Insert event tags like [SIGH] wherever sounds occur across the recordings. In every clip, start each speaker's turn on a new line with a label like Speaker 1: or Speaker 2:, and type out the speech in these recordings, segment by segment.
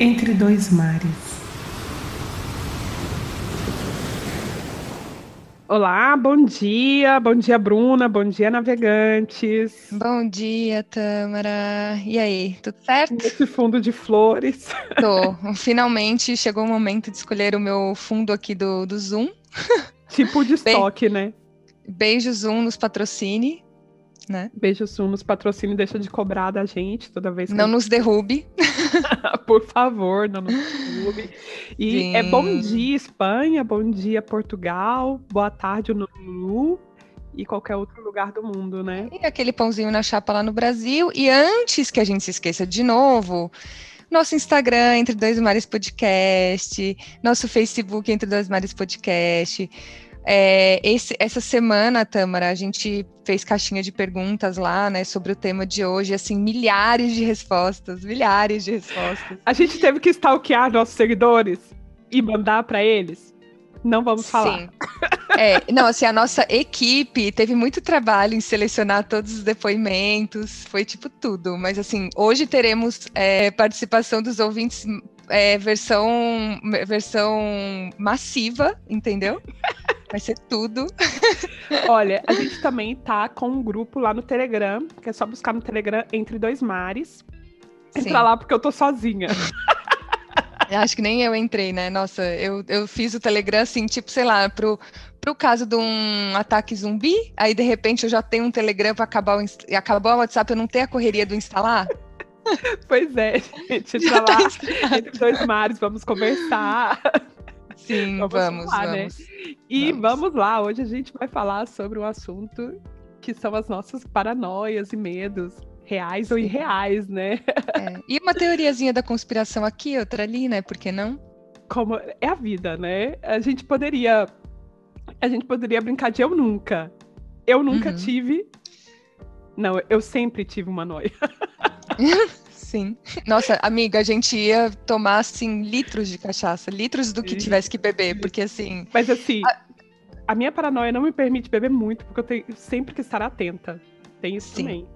Speaker 1: Entre dois mares. Olá, bom dia, bom dia, Bruna, bom dia, navegantes.
Speaker 2: Bom dia, Tâmara. E aí, tudo certo?
Speaker 1: Nesse fundo de flores.
Speaker 2: Tô. Finalmente chegou o momento de escolher o meu fundo aqui do, do Zoom.
Speaker 1: Tipo de estoque, Be né?
Speaker 2: Beijo Zoom nos patrocine né?
Speaker 1: Beijo Sul nos patrocine, deixa de cobrar da gente toda vez que
Speaker 2: Não nos derrube. [LAUGHS]
Speaker 1: Por favor, não nos derrube. E Sim. é bom dia Espanha, bom dia Portugal, boa tarde Lulu e qualquer outro lugar do mundo, né?
Speaker 2: E aquele pãozinho na chapa lá no Brasil. E antes que a gente se esqueça de novo, nosso Instagram, Entre Dois Mares Podcast, nosso Facebook, Entre Dois Mares Podcast. É, esse, essa semana, Tamara, a gente fez caixinha de perguntas lá, né, sobre o tema de hoje, assim, milhares de respostas, milhares de respostas.
Speaker 1: A gente teve que stalkear nossos seguidores e mandar para eles. Não vamos falar. Sim.
Speaker 2: É, não, assim, a nossa equipe teve muito trabalho em selecionar todos os depoimentos, foi tipo tudo. Mas assim, hoje teremos é, participação dos ouvintes é, versão, versão massiva, entendeu? Vai ser tudo.
Speaker 1: Olha, a gente também tá com um grupo lá no Telegram, que é só buscar no Telegram Entre Dois Mares. Entra Sim. lá porque eu tô sozinha. [LAUGHS]
Speaker 2: Acho que nem eu entrei, né? Nossa, eu, eu fiz o Telegram assim, tipo, sei lá, pro, pro caso de um ataque zumbi, aí de repente eu já tenho um Telegram para acabar o, acabar o WhatsApp, eu não tenho a correria do instalar. [LAUGHS]
Speaker 1: Pois é, gente, entra lá, entre dois mares, vamos conversar.
Speaker 2: Sim, vamos, vamos,
Speaker 1: lá,
Speaker 2: vamos,
Speaker 1: né? E vamos. vamos lá, hoje a gente vai falar sobre um assunto que são as nossas paranoias e medos reais Sim. ou irreais, né?
Speaker 2: É. E uma teoriazinha da conspiração aqui, outra ali, né? Por que não?
Speaker 1: Como é a vida, né? A gente poderia a gente poderia brincar de eu nunca. Eu nunca uhum. tive. Não, eu sempre tive uma noia. [LAUGHS]
Speaker 2: Sim. Nossa, amiga, a gente ia tomar, assim, litros de cachaça, litros do que tivesse que beber, porque assim.
Speaker 1: Mas assim, a, a minha paranoia não me permite beber muito, porque eu tenho sempre que estar atenta. Tem isso Sim. também.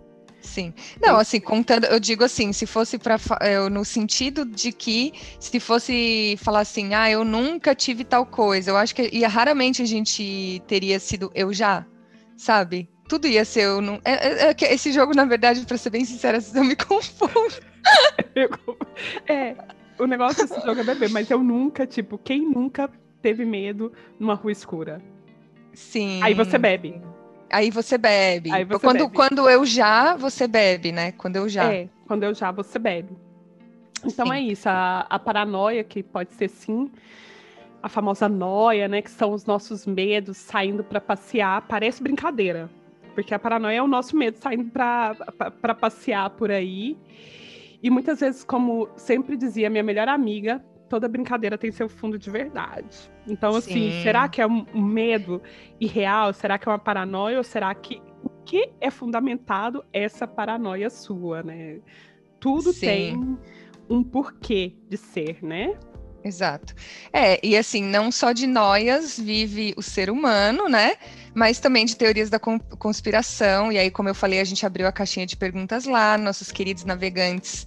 Speaker 2: Sim. Não, assim, contando, eu digo assim, se fosse para no sentido de que se fosse falar assim, ah, eu nunca tive tal coisa, eu acho que ia raramente a gente teria sido eu já, sabe? Tudo ia ser eu não. É, é, é, esse jogo, na verdade, para ser bem sincera, eu me [LAUGHS] confundo.
Speaker 1: é, o negócio desse jogo é beber, mas eu nunca, tipo, quem nunca teve medo numa rua escura?
Speaker 2: Sim.
Speaker 1: Aí você bebe.
Speaker 2: Aí você bebe.
Speaker 1: Aí você
Speaker 2: quando,
Speaker 1: bebe.
Speaker 2: quando eu já, você bebe, né? Quando eu já.
Speaker 1: É, quando eu já, você bebe. Então sim. é isso, a, a paranoia, que pode ser sim a famosa noia, né? Que são os nossos medos saindo para passear, parece brincadeira. Porque a paranoia é o nosso medo saindo para passear por aí. E muitas vezes, como sempre dizia minha melhor amiga, toda brincadeira tem seu fundo de verdade. Então, assim, Sim. será que é um medo irreal? Será que é uma paranoia? Ou será que o que é fundamentado essa paranoia sua, né? Tudo Sim. tem um porquê de ser, né?
Speaker 2: Exato. É, e assim, não só de noias vive o ser humano, né? Mas também de teorias da conspiração. E aí, como eu falei, a gente abriu a caixinha de perguntas lá, nossos queridos navegantes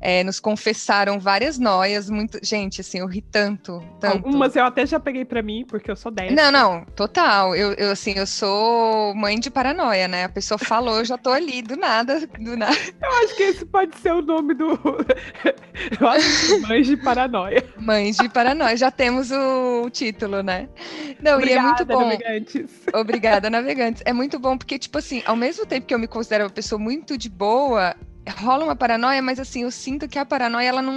Speaker 2: é, nos confessaram várias noias, muito. Gente, assim, eu ri tanto, tanto.
Speaker 1: Algumas eu até já peguei para mim, porque eu sou dessa.
Speaker 2: Não, não, total. Eu, eu, assim, eu sou mãe de paranoia, né? A pessoa falou, eu já tô ali, do nada, do nada. [LAUGHS]
Speaker 1: Eu acho que esse pode ser o nome do. [LAUGHS] eu acho que mães de paranoia.
Speaker 2: Mães de paranoia, já temos o título, né? Não,
Speaker 1: Obrigada,
Speaker 2: e é muito bom.
Speaker 1: Navegantes.
Speaker 2: Obrigada, navegantes. É muito bom, porque, tipo assim, ao mesmo tempo que eu me considero uma pessoa muito de boa, rola uma paranoia, mas assim, eu sinto que a paranoia ela não,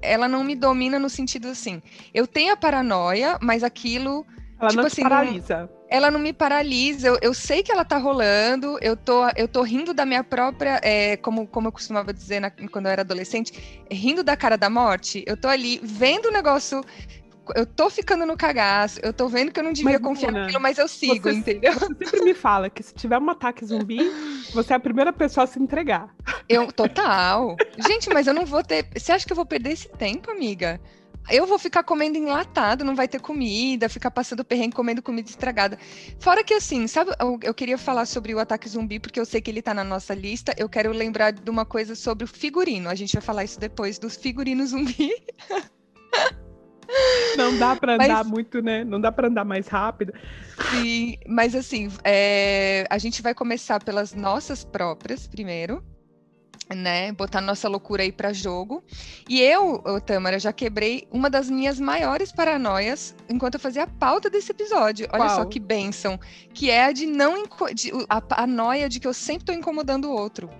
Speaker 2: ela não me domina no sentido assim. Eu tenho a paranoia, mas aquilo.
Speaker 1: Ela
Speaker 2: tipo
Speaker 1: não
Speaker 2: assim,
Speaker 1: paralisa.
Speaker 2: Não, ela não me paralisa. Eu, eu, sei que ela tá rolando, eu tô, eu tô rindo da minha própria. É, como, como eu costumava dizer na, quando eu era adolescente, rindo da cara da morte. Eu tô ali vendo o negócio eu tô ficando no cagaço, eu tô vendo que eu não devia mas, confiar naquilo, mas eu sigo,
Speaker 1: você,
Speaker 2: entendeu?
Speaker 1: Você sempre me fala que se tiver um ataque zumbi, você é a primeira pessoa a se entregar.
Speaker 2: Eu, total. Gente, mas eu não vou ter. Você acha que eu vou perder esse tempo, amiga? eu vou ficar comendo enlatado, não vai ter comida, ficar passando perrengue comendo comida estragada. Fora que assim, sabe, eu, eu, queria falar sobre o ataque zumbi, porque eu sei que ele tá na nossa lista. Eu quero lembrar de uma coisa sobre o figurino. A gente vai falar isso depois dos figurinos zumbi. [LAUGHS]
Speaker 1: Não dá para andar mas, muito, né? Não dá para andar mais rápido.
Speaker 2: Sim, mas assim, é, a gente vai começar pelas nossas próprias primeiro né, botar nossa loucura aí para jogo. E eu, Tamara, já quebrei uma das minhas maiores paranoias enquanto eu fazia a pauta desse episódio. Olha Qual? só que benção, que é a de não de, a, a noia de que eu sempre estou incomodando o outro.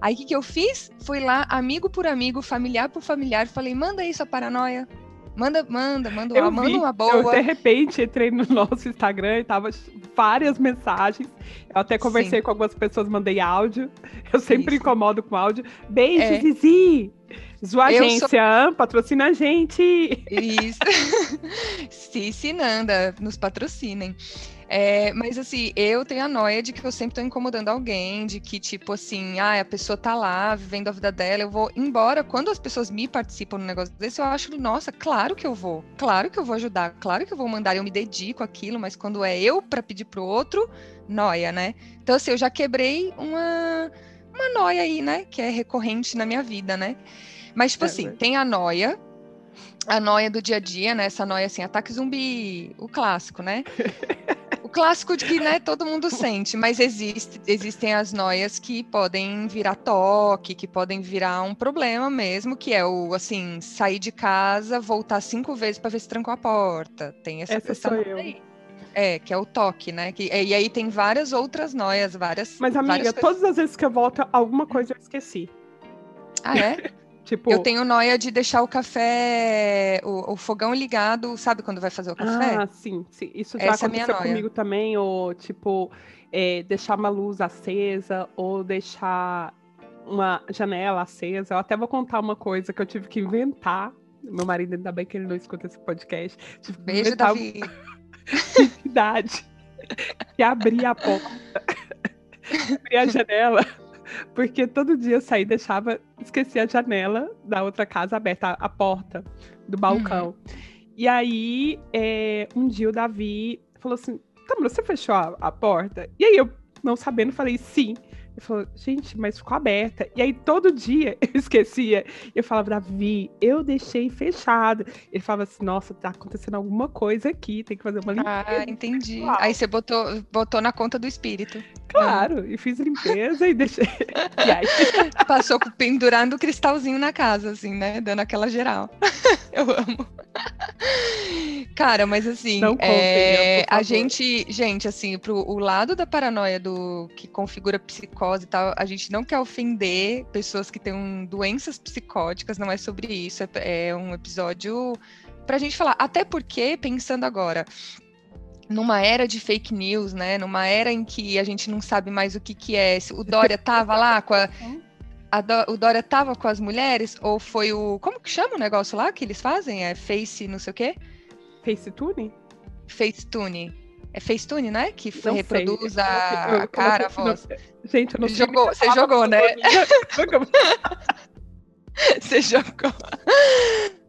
Speaker 2: Aí o que, que eu fiz? Fui lá, amigo por amigo, familiar por familiar, falei: manda aí sua paranoia, Manda, manda, manda uma, manda uma boa.
Speaker 1: Eu, de repente, entrei no [LAUGHS] nosso Instagram e tava várias mensagens. Eu até conversei Sim. com algumas pessoas, mandei áudio. Eu sempre Isso. incomodo com áudio. Beijo, é. Zizi! Sua agência, sou... patrocina a gente!
Speaker 2: Isso. [LAUGHS] Cici Nanda, nos patrocinem. É, mas assim, eu tenho a noia de que eu sempre tô incomodando alguém, de que, tipo assim, ah, a pessoa tá lá vivendo a vida dela, eu vou embora. Quando as pessoas me participam no negócio desse, eu acho, nossa, claro que eu vou, claro que eu vou ajudar, claro que eu vou mandar, eu me dedico àquilo, mas quando é eu para pedir pro outro, noia, né? Então, assim, eu já quebrei uma, uma noia aí, né? Que é recorrente na minha vida, né? Mas, tipo é, assim, tem a noia, a noia do dia a dia, né? Essa noia assim, ataque zumbi, o clássico, né? [LAUGHS] clássico de que né, todo mundo sente, mas existe, existem as noias que podem virar toque, que podem virar um problema mesmo, que é o assim, sair de casa, voltar cinco vezes para ver se trancou a porta. Tem essa,
Speaker 1: essa eu.
Speaker 2: Aí. É, que é o toque, né? Que, e aí tem várias outras noias, várias.
Speaker 1: Mas, amiga,
Speaker 2: várias
Speaker 1: todas as vezes que eu volto, alguma coisa eu esqueci.
Speaker 2: Ah, é? [LAUGHS] Tipo... Eu tenho noia de deixar o café, o, o, fogão ligado, sabe quando vai fazer o café?
Speaker 1: Ah, sim, sim. Isso já Essa é aconteceu é comigo também, ou tipo, é, deixar uma luz acesa, ou deixar uma janela acesa. Eu até vou contar uma coisa que eu tive que inventar. Meu marido, ainda bem que ele não escuta esse podcast.
Speaker 2: Tive Beijo, Davi. [LAUGHS]
Speaker 1: Idade. que abrir a porta, [LAUGHS] abrir a janela porque todo dia eu saía e deixava, esquecia a janela da outra casa aberta, a, a porta do balcão. Uhum. E aí, é, um dia o Davi falou assim: Tamara, você fechou a, a porta? E aí eu, não sabendo, falei sim. Ele falou, gente, mas ficou aberta. E aí todo dia [LAUGHS] eu esquecia. Eu falava, Davi, eu deixei fechado. Ele falava assim, nossa, tá acontecendo alguma coisa aqui, tem que fazer uma limpeza.
Speaker 2: Ah, entendi. Aí você botou, botou na conta do espírito.
Speaker 1: Claro, e fiz limpeza e deixei. [LAUGHS]
Speaker 2: E aí? Passou pendurando o cristalzinho na casa, assim, né? Dando aquela geral. [LAUGHS] eu amo. Cara, mas assim, Não é, a gente, gente, assim, pro o lado da paranoia do que configura psicose e tal, a gente não quer ofender pessoas que têm doenças psicóticas, não é sobre isso, é, é um episódio pra gente falar, até porque, pensando agora, numa era de fake news, né? Numa era em que a gente não sabe mais o que que é. O Dória tava lá com a, a Do, o Dória tava com as mulheres ou foi o como que chama o negócio lá que eles fazem? É Face, não sei o quê?
Speaker 1: Facetune?
Speaker 2: Facetune. É Facetune, né? Que não reproduz a, eu, eu, a cara, a voz.
Speaker 1: Não, gente, eu não
Speaker 2: jogou, Você jogou, né? [LAUGHS] Você jogou.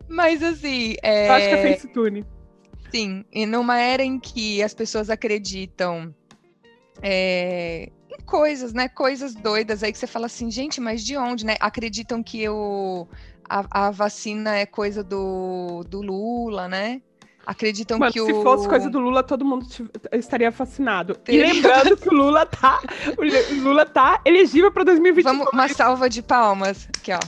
Speaker 2: Mas assim. É...
Speaker 1: Eu acho que é Facetune.
Speaker 2: Sim, e numa era em que as pessoas acreditam é, em coisas, né? Coisas doidas aí que você fala assim, gente, mas de onde, né? Acreditam que o, a, a vacina é coisa do, do Lula, né? acreditam Mano, que
Speaker 1: se
Speaker 2: o...
Speaker 1: fosse coisa do Lula, todo mundo estaria fascinado. E lembrando que o Lula tá, o Lula tá elegível para 2022.
Speaker 2: Vamos, uma salva de palmas. Aqui, ó.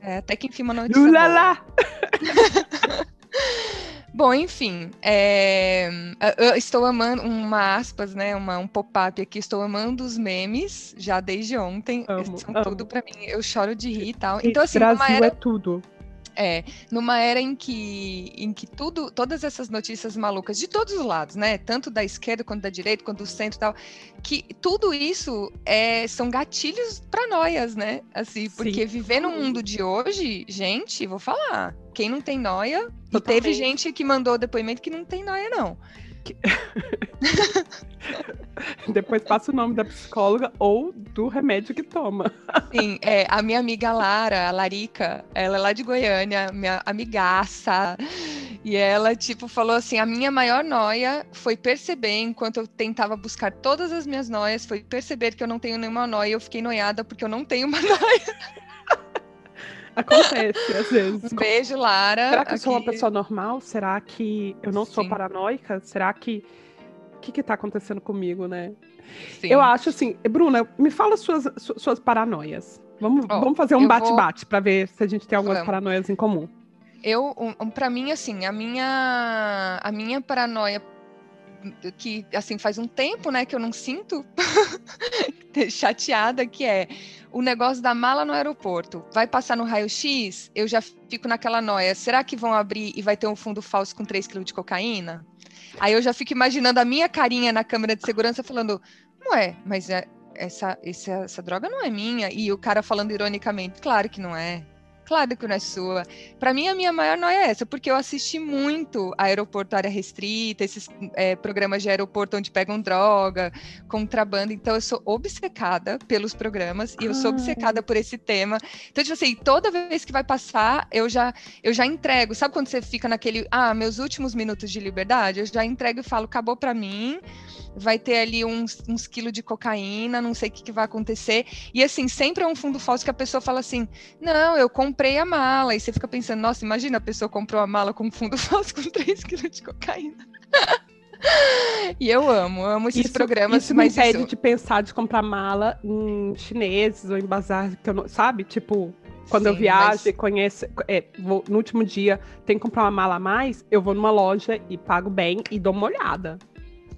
Speaker 2: É, até que enfim uma notícia
Speaker 1: Lula lá. [LAUGHS]
Speaker 2: Bom, enfim, é... eu estou amando uma aspas, né? Uma, um pop-up aqui. Estou amando os memes já desde ontem. Amo, São amo. tudo para mim. Eu choro de rir e tal.
Speaker 1: Então, assim, Brasil era... é tudo.
Speaker 2: É, numa era em que, em que tudo, todas essas notícias malucas de todos os lados, né? Tanto da esquerda quanto da direita, quanto do centro e tal, que tudo isso é, são gatilhos para noias, né? Assim, porque Sim. viver no mundo de hoje, gente, vou falar, quem não tem noia, Totalmente. e teve gente que mandou depoimento que não tem noia, não. [LAUGHS]
Speaker 1: Depois passa o nome da psicóloga ou do remédio que toma.
Speaker 2: Sim, é, a minha amiga Lara, a Larica, ela é lá de Goiânia, minha amigaça. E ela, tipo, falou assim: a minha maior noia foi perceber, enquanto eu tentava buscar todas as minhas noias, foi perceber que eu não tenho nenhuma noia. Eu fiquei noiada porque eu não tenho uma [LAUGHS] noia.
Speaker 1: Acontece, às vezes.
Speaker 2: Um beijo, Lara.
Speaker 1: Será que eu sou uma pessoa normal? Será que eu não sou Sim. paranoica? Será que. O que está acontecendo comigo, né? Sim. Eu acho assim, Bruna, me fala suas, suas paranoias. Vamos, oh, vamos fazer um bate-bate vou... para ver se a gente tem algumas vamos. paranoias em comum.
Speaker 2: Eu, um, para mim, assim, a minha, a minha paranoia que assim faz um tempo, né, que eu não sinto [LAUGHS] chateada, que é o negócio da mala no aeroporto. Vai passar no raio-x, eu já fico naquela noia. Será que vão abrir e vai ter um fundo falso com 3 kg de cocaína? Aí eu já fico imaginando a minha carinha na câmera de segurança falando, não é, mas é, essa, essa, essa droga não é minha. E o cara falando ironicamente, claro que não é. Claro que não é sua. Para mim, a minha maior noia é essa, porque eu assisti muito Aeroporto Área Restrita, esses é, programas de aeroporto onde pegam droga, contrabando. Então, eu sou obcecada pelos programas e eu sou obcecada por esse tema. Então, tipo assim, toda vez que vai passar, eu já, eu já entrego. Sabe quando você fica naquele, ah, meus últimos minutos de liberdade? Eu já entrego e falo, acabou para mim vai ter ali uns, uns quilos de cocaína, não sei o que, que, vai acontecer. E assim, sempre é um fundo falso que a pessoa fala assim: não, eu comprei a mala. E você fica pensando, nossa, imagina a pessoa comprou a mala com fundo [LAUGHS] falso com 3 quilos de cocaína. e eu amo, amo esses
Speaker 1: isso,
Speaker 2: programas.
Speaker 1: Isso me impede isso... de pensar de comprar mala em chineses ou em bazar, que eu não, sabe? Tipo, quando Sim, eu viajo mas... e conheço, é, vou, no último dia tem que comprar uma mala a mais, eu vou numa loja e pago bem e dou uma olhada.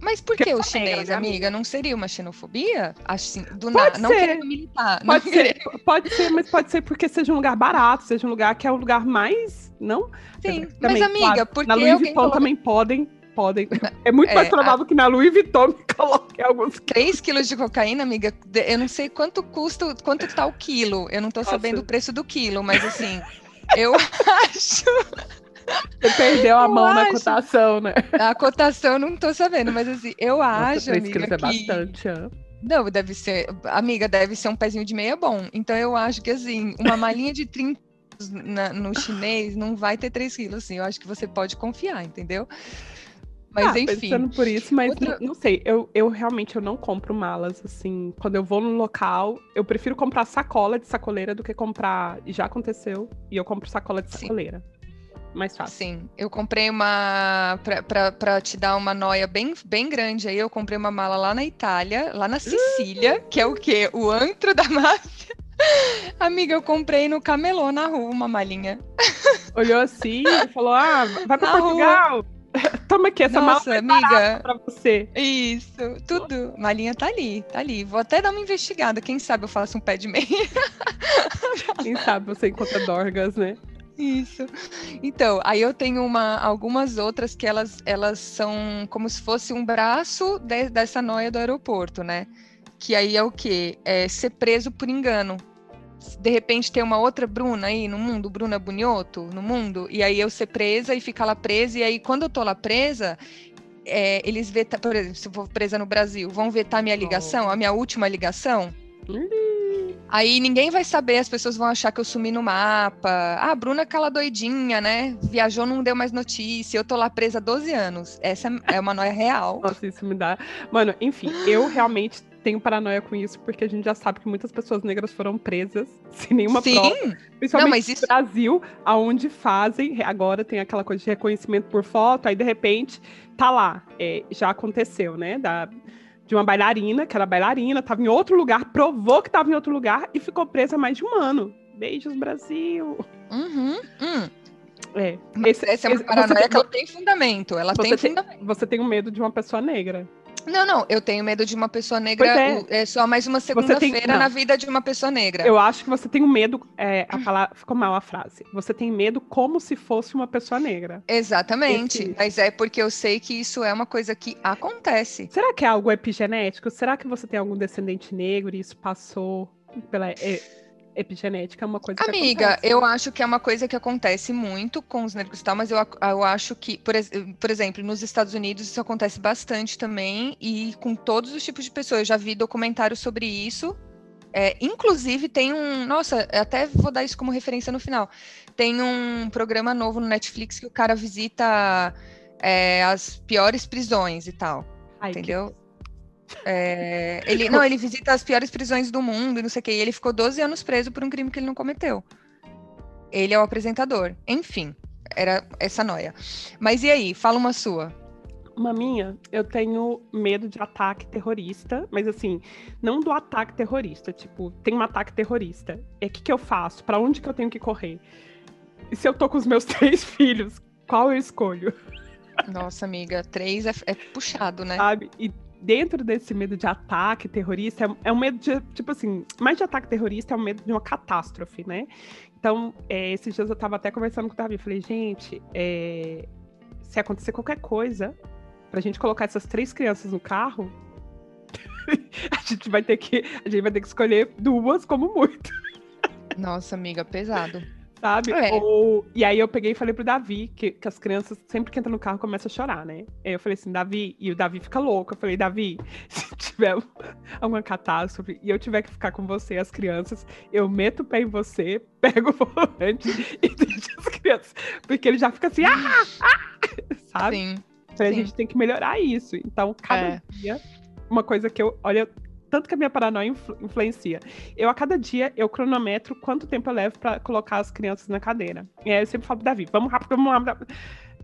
Speaker 2: Mas por que o chinês, negra, amiga? Não seria uma xenofobia? Assim, do nada, não querendo militar.
Speaker 1: Pode ser, [LAUGHS] pode ser, mas pode ser porque seja um lugar barato, seja um lugar que é o lugar mais, não?
Speaker 2: Sim, também, mas amiga, claro, porque
Speaker 1: na Louis Vuitton também podem podem. [LAUGHS] É muito mais é, provável a... que na Louis Vuitton me coloque alguns.
Speaker 2: 3 quilos de cocaína, amiga, eu não sei quanto custa, quanto tá o quilo. Eu não tô Nossa. sabendo o preço do quilo, mas assim, [LAUGHS] eu acho.
Speaker 1: Você perdeu a eu mão acho... na cotação, né?
Speaker 2: A cotação não tô sabendo, mas assim, eu Nossa, acho, amiga,
Speaker 1: que... é bastante, é.
Speaker 2: Não, deve ser, amiga, deve ser um pezinho de meia bom. Então eu acho que assim, uma malinha de 30 na, no chinês não vai ter 3 quilos, assim. Eu acho que você pode confiar, entendeu? Mas ah, enfim.
Speaker 1: Pensando por isso, mas Outra... não, não, sei, eu, eu realmente eu não compro malas, assim. Quando eu vou no local, eu prefiro comprar sacola de sacoleira do que comprar. Já aconteceu, e eu compro sacola de sacoleira. Sim mais fácil.
Speaker 2: Sim, eu comprei uma. para te dar uma noia bem, bem grande aí, eu comprei uma mala lá na Itália, lá na Sicília, que é o quê? O antro da [LAUGHS] máfia. Amiga, eu comprei no camelô na rua uma malinha.
Speaker 1: Olhou assim e falou: Ah, vai pra na Portugal. Rua. [LAUGHS] Toma aqui, essa Nossa, mala amiga. pra você.
Speaker 2: Isso, tudo. Malinha tá ali, tá ali. Vou até dar uma investigada. Quem sabe eu faço um pé de meia.
Speaker 1: Quem sabe você encontra dorgas, né?
Speaker 2: Isso. Então, aí eu tenho uma, algumas outras que elas, elas são como se fosse um braço de, dessa noia do aeroporto, né? Que aí é o quê? É ser preso por engano. De repente tem uma outra Bruna aí no mundo, Bruna Bunioto no mundo, e aí eu ser presa e ficar lá presa, e aí quando eu tô lá presa, é, eles vetam, por exemplo, se eu for presa no Brasil, vão vetar minha ligação, a minha última ligação. Uhum. Aí ninguém vai saber, as pessoas vão achar que eu sumi no mapa. Ah, a Bruna é aquela doidinha, né? Viajou, não deu mais notícia. Eu tô lá presa há 12 anos. Essa é uma noia real. [LAUGHS]
Speaker 1: Nossa, isso me dá. Mano, enfim, eu realmente tenho paranoia com isso, porque a gente já sabe que muitas pessoas negras foram presas [LAUGHS] sem nenhuma Sim. prova. Principalmente não, mas isso... no Brasil, aonde fazem, agora tem aquela coisa de reconhecimento por foto, aí de repente tá lá. É, já aconteceu, né? Da, de uma bailarina, que era bailarina, estava em outro lugar, provou que estava em outro lugar e ficou presa mais de um ano. Beijos, Brasil.
Speaker 2: Uhum, hum.
Speaker 1: É.
Speaker 2: Esse, essa é uma paranoia que ela tem fundamento. Ela tem, tem fundamento.
Speaker 1: Você tem um medo de uma pessoa negra.
Speaker 2: Não, não, eu tenho medo de uma pessoa negra. É. é. só mais uma segunda-feira na vida de uma pessoa negra.
Speaker 1: Eu acho que você tem um medo. É, a palavra, ficou mal a frase. Você tem medo como se fosse uma pessoa negra.
Speaker 2: Exatamente. Esse... Mas é porque eu sei que isso é uma coisa que acontece.
Speaker 1: Será que é algo epigenético? Será que você tem algum descendente negro e isso passou pela. É epigenética é uma coisa
Speaker 2: Amiga, eu acho que é uma coisa que acontece muito com os negros e tal, mas eu, eu acho que, por, por exemplo, nos Estados Unidos isso acontece bastante também, e com todos os tipos de pessoas. Eu já vi documentários sobre isso, É, inclusive, tem um. Nossa, até vou dar isso como referência no final. Tem um programa novo no Netflix que o cara visita é, as piores prisões e tal. Ai, entendeu? É, ele, não, ele visita as piores prisões do mundo e não sei o que. E ele ficou 12 anos preso por um crime que ele não cometeu. Ele é o apresentador. Enfim, era essa noia. Mas e aí? Fala uma sua.
Speaker 1: Uma minha, eu tenho medo de ataque terrorista, mas assim, não do ataque terrorista, tipo, tem um ataque terrorista. É o que, que eu faço? Para onde que eu tenho que correr? E se eu tô com os meus [LAUGHS] três filhos, qual eu escolho?
Speaker 2: Nossa, amiga, três é, é puxado, né?
Speaker 1: Sabe? E dentro desse medo de ataque terrorista, é, é um medo de, tipo assim, mais de ataque terrorista é um medo de uma catástrofe, né? Então, é, esses dias eu tava até conversando com o Davi, falei, gente, é, se acontecer qualquer coisa, pra gente colocar essas três crianças no carro, [LAUGHS] a gente vai ter que, a gente vai ter que escolher duas como muito.
Speaker 2: Nossa, amiga, pesado
Speaker 1: sabe? É. Ou, e aí eu peguei e falei pro Davi, que, que as crianças, sempre que entram no carro, começam a chorar, né? Aí eu falei assim, Davi, e o Davi fica louco. Eu falei, Davi, [LAUGHS] se tiver alguma catástrofe e eu tiver que ficar com você as crianças, eu meto o pé em você, [LAUGHS] pego o volante e deixo as crianças. Porque ele já fica assim, ah! ah! Sabe? Sim. Então a gente tem que melhorar isso. Então, cada é. dia, uma coisa que eu, olha, tanto que a minha paranoia influ influencia. Eu, a cada dia, eu cronometro quanto tempo eu levo para colocar as crianças na cadeira. E aí eu sempre falo pro Davi, vamos rápido, vamos rápido.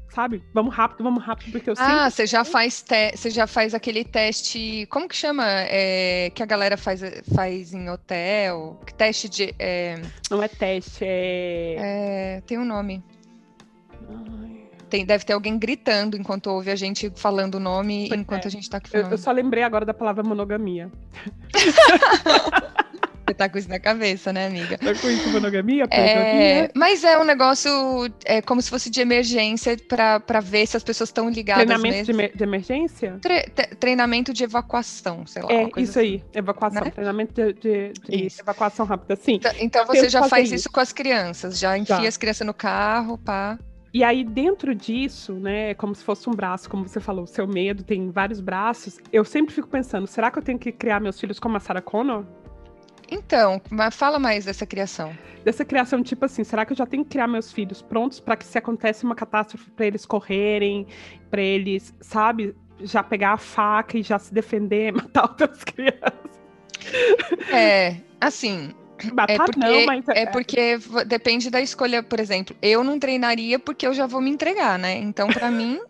Speaker 1: Sabe? Vamos rápido, vamos rápido, porque eu
Speaker 2: sempre... Ah, você já faz você já faz aquele teste. Como que chama? É, que a galera faz, faz em hotel? Teste de. É...
Speaker 1: Não é teste, é.
Speaker 2: é tem um nome. Ai. Tem, deve ter alguém gritando enquanto ouve a gente falando o nome, enquanto é. a gente está aqui falando.
Speaker 1: Eu, eu, só lembrei agora da palavra monogamia. [LAUGHS]
Speaker 2: Você tá com isso na cabeça, né, amiga?
Speaker 1: Tá com isso monogamia?
Speaker 2: É, mas é um negócio é, como se fosse de emergência para ver se as pessoas estão ligadas
Speaker 1: Treinamento de, de, emergência?
Speaker 2: Tre treinamento de evacuação, sei lá.
Speaker 1: É, isso assim. aí, evacuação. Né? Treinamento de, de, de evacuação rápida, sim.
Speaker 2: Então, então você já faz isso. isso com as crianças, já enfia as crianças no carro, pá.
Speaker 1: E aí, dentro disso, né, como se fosse um braço, como você falou, o seu medo tem vários braços, eu sempre fico pensando, será que eu tenho que criar meus filhos como a Sarah Connor?
Speaker 2: Então, fala mais dessa criação.
Speaker 1: Dessa criação, tipo assim, será que eu já tenho que criar meus filhos prontos para que se acontece uma catástrofe, para eles correrem, para eles, sabe, já pegar a faca e já se defender, [LAUGHS] matar outras crianças?
Speaker 2: É, assim,
Speaker 1: Matar é porque, não, mas...
Speaker 2: É, é porque depende da escolha, por exemplo. Eu não treinaria porque eu já vou me entregar, né? Então, para mim,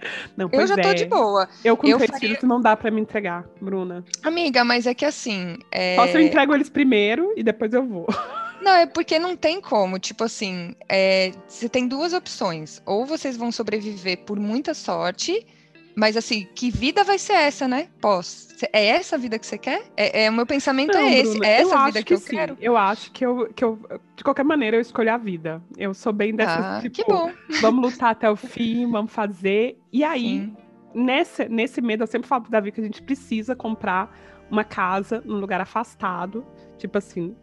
Speaker 2: [LAUGHS]
Speaker 1: não, eu
Speaker 2: já é. tô de boa.
Speaker 1: Eu com eu faria... não dá para me entregar, Bruna.
Speaker 2: Amiga, mas é que assim. É...
Speaker 1: Só se eu entrego eles primeiro e depois eu vou. [LAUGHS]
Speaker 2: Não, é porque não tem como. Tipo assim, é... você tem duas opções. Ou vocês vão sobreviver por muita sorte, mas assim, que vida vai ser essa, né? Pós. É essa a vida que você quer? É, é o meu pensamento é Não, é esse. Bruna, é essa vida que, que eu sim. quero.
Speaker 1: Eu acho que eu, que eu, de qualquer maneira, eu escolho a vida. Eu sou bem dessa. Ah, tipo,
Speaker 2: que bom.
Speaker 1: Vamos lutar até o fim, vamos fazer. E aí, nesse, nesse medo, eu sempre falo pro Davi que a gente precisa comprar uma casa num lugar afastado. Tipo assim,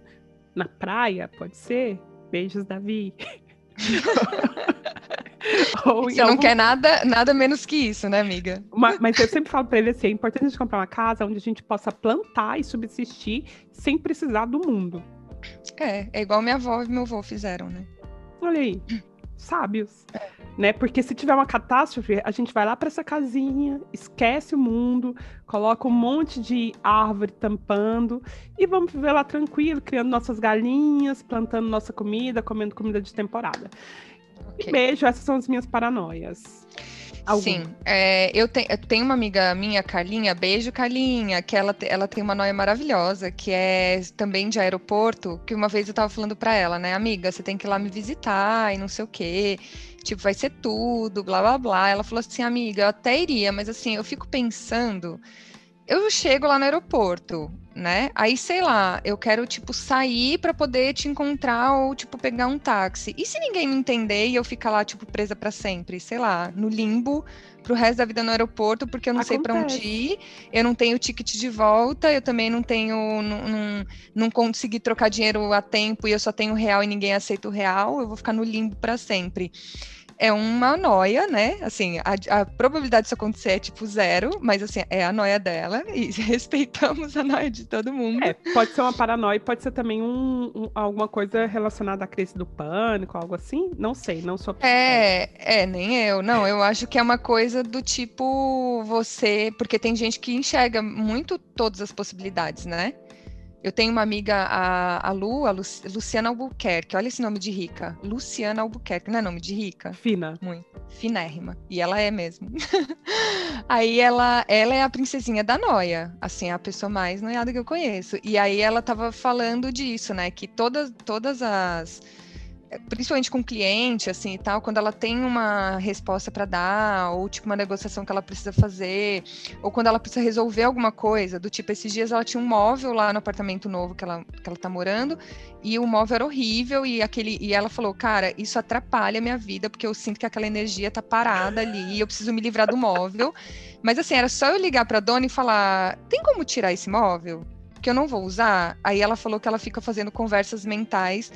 Speaker 1: na praia, pode ser? Beijos, Davi. [LAUGHS] [LAUGHS]
Speaker 2: Ou Você não algum... quer nada, nada menos que isso, né, amiga?
Speaker 1: Mas, mas eu sempre falo para ele assim: é importante a gente comprar uma casa onde a gente possa plantar e subsistir sem precisar do mundo.
Speaker 2: É, é igual minha avó e meu avô fizeram, né?
Speaker 1: Olha aí, sábios. É. Né? Porque se tiver uma catástrofe, a gente vai lá para essa casinha, esquece o mundo, coloca um monte de árvore tampando e vamos viver lá tranquilo, criando nossas galinhas, plantando nossa comida, comendo comida de temporada. Okay. beijo, essas são as minhas paranoias.
Speaker 2: Algum. Sim, é, eu, te, eu, tenho uma amiga minha, Carlinha, beijo Carlinha, que ela, ela tem uma noia maravilhosa, que é também de aeroporto, que uma vez eu tava falando para ela, né, amiga, você tem que ir lá me visitar e não sei o quê, tipo, vai ser tudo, blá blá blá. Ela falou assim, amiga, eu até iria, mas assim, eu fico pensando, eu chego lá no aeroporto, né? Aí, sei lá, eu quero, tipo, sair para poder te encontrar ou, tipo, pegar um táxi. E se ninguém me entender e eu ficar lá, tipo, presa para sempre? Sei lá, no limbo pro resto da vida no aeroporto, porque eu não Acontece. sei para onde ir, eu não tenho ticket de volta, eu também não tenho, não, não, não consegui trocar dinheiro a tempo e eu só tenho real e ninguém aceita o real, eu vou ficar no limbo para sempre. É uma noia, né? Assim, a, a, probabilidade disso acontecer é tipo zero, mas assim, é a noia dela e [LAUGHS] respeitamos a noia de todo mundo.
Speaker 1: É, pode ser uma paranoia, pode ser também um, um, alguma coisa relacionada à crise do pânico, algo assim. Não sei, não sou
Speaker 2: É, é, nem eu. Não, eu acho que é uma coisa do tipo você, porque tem gente que enxerga muito todas as possibilidades, né? Eu tenho uma amiga, a, a Lu, a Lu, Luciana Albuquerque. Olha esse nome de rica. Luciana Albuquerque, não é nome de rica?
Speaker 1: Fina.
Speaker 2: Muito. Finérrima. E ela é mesmo. [LAUGHS] aí ela, ela é a princesinha da noia. Assim, a pessoa mais noiada que eu conheço. E aí ela tava falando disso, né? Que todas, todas as principalmente com cliente, assim e tal, quando ela tem uma resposta para dar, ou tipo uma negociação que ela precisa fazer, ou quando ela precisa resolver alguma coisa, do tipo, esses dias ela tinha um móvel lá no apartamento novo que ela, que ela tá morando, e o móvel era horrível, e aquele e ela falou, cara, isso atrapalha a minha vida, porque eu sinto que aquela energia tá parada ali, e eu preciso me livrar do móvel. Mas assim, era só eu ligar pra dona e falar: tem como tirar esse móvel? Que eu não vou usar. Aí ela falou que ela fica fazendo conversas mentais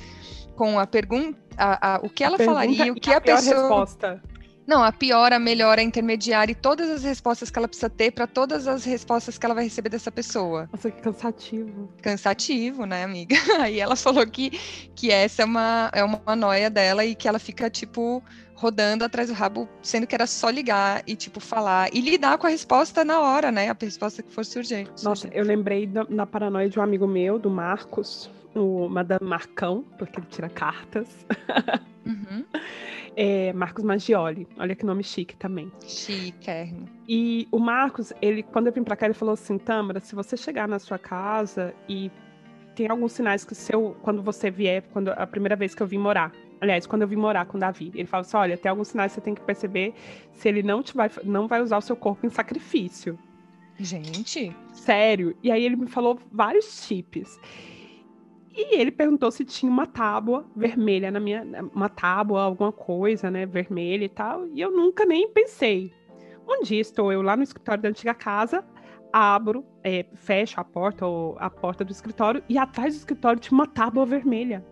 Speaker 2: com a pergunta, a, a, o que ela falaria, o que a, a pessoa.
Speaker 1: Resposta.
Speaker 2: Não, a pior, a melhor, a intermediária e todas as respostas que ela precisa ter para todas as respostas que ela vai receber dessa pessoa.
Speaker 1: Nossa, que cansativo.
Speaker 2: Cansativo, né, amiga? [LAUGHS] Aí ela falou que, que essa é uma, é uma noia dela e que ela fica, tipo, rodando atrás do rabo, sendo que era só ligar e, tipo, falar e lidar com a resposta na hora, né? A resposta que fosse urgente.
Speaker 1: Nossa, eu lembrei da, na paranoia de um amigo meu, do Marcos, o Madame Marcão, porque ele tira cartas. Uhum. [LAUGHS] É, Marcos Maggioli, olha que nome chique também.
Speaker 2: Chique,
Speaker 1: E o Marcos, ele, quando eu vim pra cá, ele falou assim: Tâmara, se você chegar na sua casa e tem alguns sinais que seu, quando você vier, quando a primeira vez que eu vim morar, aliás, quando eu vim morar com o Davi, ele falou assim: olha, tem alguns sinais que você tem que perceber se ele não te vai, não vai usar o seu corpo em sacrifício.
Speaker 2: Gente.
Speaker 1: Sério. E aí ele me falou vários chips. E ele perguntou se tinha uma tábua vermelha na minha. Uma tábua, alguma coisa, né? Vermelha e tal. E eu nunca nem pensei. Um dia estou eu lá no escritório da antiga casa, abro, é, fecho a porta, ou a porta do escritório, e atrás do escritório tinha uma tábua vermelha.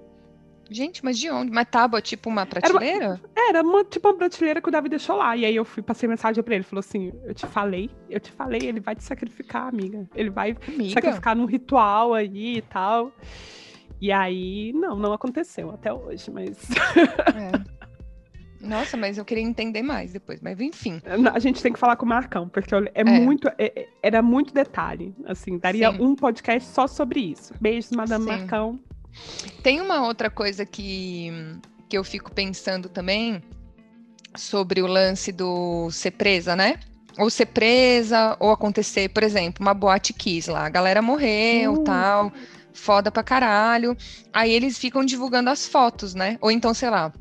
Speaker 2: Gente, mas de onde? Uma tábua, tipo uma prateleira?
Speaker 1: Era, uma, era uma, tipo uma prateleira que o Davi deixou lá. E aí eu fui, passei mensagem pra ele. Falou assim: Eu te falei, eu te falei, ele vai te sacrificar, amiga. Ele vai amiga? sacrificar num ritual aí e tal. E aí, não, não aconteceu até hoje, mas.
Speaker 2: É. Nossa, mas eu queria entender mais depois, mas enfim. [LAUGHS]
Speaker 1: A gente tem que falar com o Marcão, porque é, é. muito. É, é, era muito detalhe. Assim, daria Sim. um podcast só sobre isso. Beijos, Madame Sim. Marcão.
Speaker 2: Tem uma outra coisa que, que eu fico pensando também sobre o lance do ser presa, né? Ou ser presa, ou acontecer, por exemplo, uma boate kiss lá, a galera morreu, uh. tal foda pra caralho. Aí eles ficam divulgando as fotos, né? Ou então, sei lá,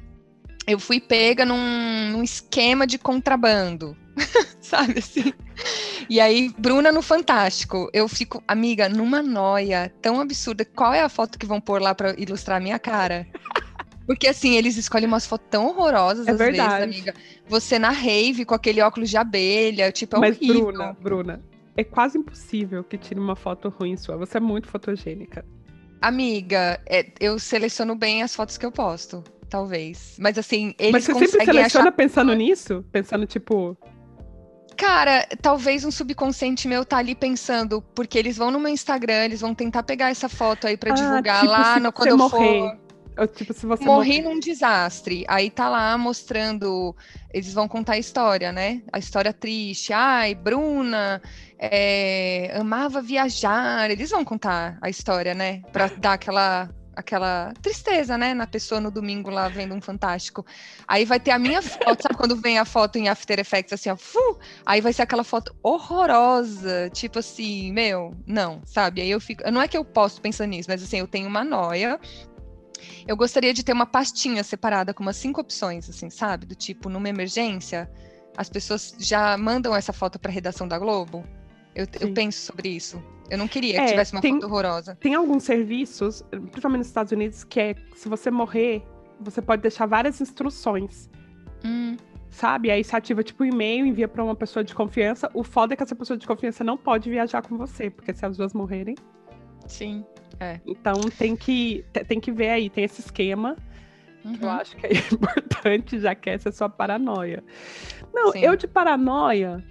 Speaker 2: eu fui pega num, num esquema de contrabando, [LAUGHS] sabe assim? E aí, Bruna no Fantástico, eu fico, amiga, numa noia tão absurda. Qual é a foto que vão pôr lá para ilustrar a minha cara? Porque assim, eles escolhem umas fotos tão horrorosas
Speaker 1: é
Speaker 2: às
Speaker 1: verdade.
Speaker 2: vezes, amiga. Você na rave com aquele óculos de abelha, tipo, é
Speaker 1: Mas,
Speaker 2: horrível.
Speaker 1: Bruna, Bruna, é quase impossível que tire uma foto ruim sua. Você é muito fotogênica.
Speaker 2: Amiga, é, eu seleciono bem as fotos que eu posto, talvez. Mas assim, eles
Speaker 1: Mas você sempre seleciona achar... pensando nisso? Pensando, tipo...
Speaker 2: Cara, talvez um subconsciente meu tá ali pensando, porque eles vão no meu Instagram, eles vão tentar pegar essa foto aí para ah, divulgar tipo, lá no, quando eu morrer. for
Speaker 1: eu, tipo, se você
Speaker 2: Morri morrer... num desastre. Aí tá lá mostrando. Eles vão contar a história, né? A história triste. Ai, Bruna é, amava viajar. Eles vão contar a história, né? Pra dar aquela aquela tristeza, né, na pessoa no domingo lá vendo um fantástico. Aí vai ter a minha foto, sabe quando vem a foto em After Effects assim, ó, fu, aí vai ser aquela foto horrorosa, tipo assim, meu, não, sabe? Aí eu fico, não é que eu posso pensar nisso, mas assim, eu tenho uma noia eu gostaria de ter uma pastinha separada com umas cinco opções, assim, sabe? Do tipo, numa emergência, as pessoas já mandam essa foto para a redação da Globo. Eu, eu, penso sobre isso. Eu não queria é, que tivesse uma tem, foto horrorosa.
Speaker 1: Tem alguns serviços, principalmente nos Estados Unidos, que é se você morrer, você pode deixar várias instruções. Hum. Sabe? Aí você ativa tipo um e-mail, envia para uma pessoa de confiança. O foda é que essa pessoa de confiança não pode viajar com você, porque se as duas morrerem.
Speaker 2: Sim. É.
Speaker 1: Então tem que, tem que ver aí, tem esse esquema. Uhum. Eu acho que é [LAUGHS] importante, já que essa é sua paranoia. Não, Sim. eu de paranoia,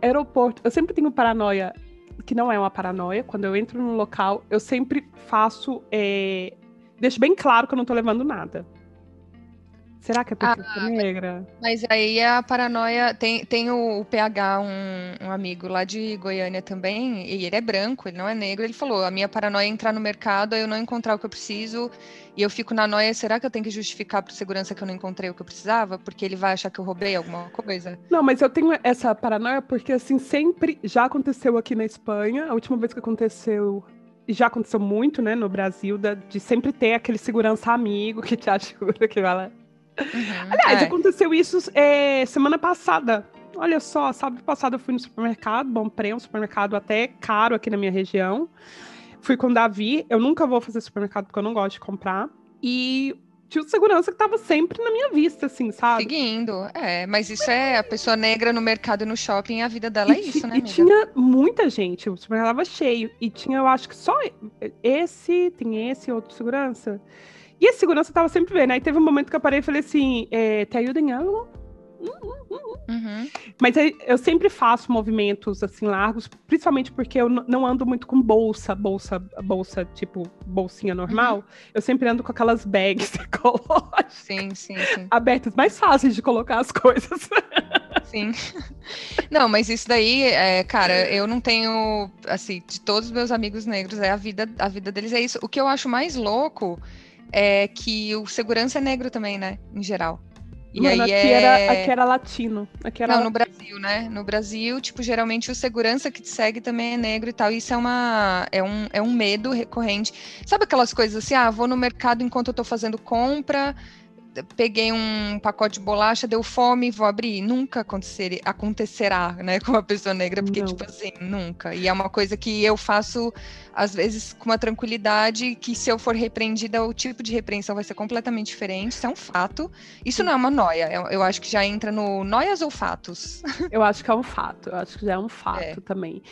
Speaker 1: aeroporto, eu sempre tenho paranoia que não é uma paranoia. Quando eu entro num local, eu sempre faço. É, deixo bem claro que eu não tô levando nada. Será que é porque ah, negra?
Speaker 2: Mas aí é a paranoia. Tem, tem o, PH, um, um, amigo lá de Goiânia também, e ele é branco, ele não é negro. Ele falou: a minha paranoia é entrar no mercado, eu não encontrar o que eu preciso, e eu fico na noia: será que eu tenho que justificar para segurança que eu não encontrei o que eu precisava? Porque ele vai achar que eu roubei alguma coisa?
Speaker 1: Não, mas eu tenho essa paranoia porque, assim, sempre já aconteceu aqui na Espanha. A última vez que aconteceu já aconteceu muito, né, no Brasil, de sempre ter aquele segurança amigo que te [LAUGHS] ajuda, que fala, Uhum, Aliás, é. aconteceu isso é, semana passada. Olha só, sábado passado eu fui no supermercado, Bom Prêmio, um supermercado até caro aqui na minha região. Fui com o Davi, eu nunca vou fazer supermercado porque eu não gosto de comprar. E tinha o segurança que estava sempre na minha vista, assim, sabe?
Speaker 2: Seguindo, é. Mas isso é a pessoa negra no mercado e no shopping, a vida dela é e é isso, né?
Speaker 1: E amiga? tinha muita gente, o supermercado estava cheio. E tinha, eu acho que só esse, tem esse outro segurança. E a segurança tava sempre vendo. Aí teve um momento que eu parei e falei assim: é, te ajuda em algo? Uhum. Mas eu sempre faço movimentos assim largos, principalmente porque eu não ando muito com bolsa, bolsa, bolsa tipo bolsinha normal. Uhum. Eu sempre ando com aquelas bags [LAUGHS] ecológicas.
Speaker 2: Sim, sim, sim.
Speaker 1: Abertas, mais fáceis de colocar as coisas.
Speaker 2: Sim. Não, mas isso daí, é, cara, eu não tenho, assim, de todos os meus amigos negros, é a vida, a vida deles é isso. O que eu acho mais louco é que o segurança é negro também, né? Em geral.
Speaker 1: E Mano, aí aqui, é... era, aqui era latino. Aqui era
Speaker 2: Não, no Brasil, né? No Brasil, tipo, geralmente o segurança que te segue também é negro e tal. Isso é uma é um, é um medo recorrente. Sabe aquelas coisas assim, ah, vou no mercado enquanto eu tô fazendo compra, peguei um pacote de bolacha, deu fome, vou abrir. Nunca acontecer, acontecerá, né, [LAUGHS] com uma pessoa negra, porque, Não. tipo assim, nunca. E é uma coisa que eu faço, às vezes, com uma tranquilidade, que se eu for repreendida, o tipo de repreensão vai ser completamente diferente. Isso é um fato. Isso não é uma noia. Eu, eu, acho que já entra no noias ou fatos.
Speaker 1: Eu acho que é um fato. Eu acho que já é um fato é. também.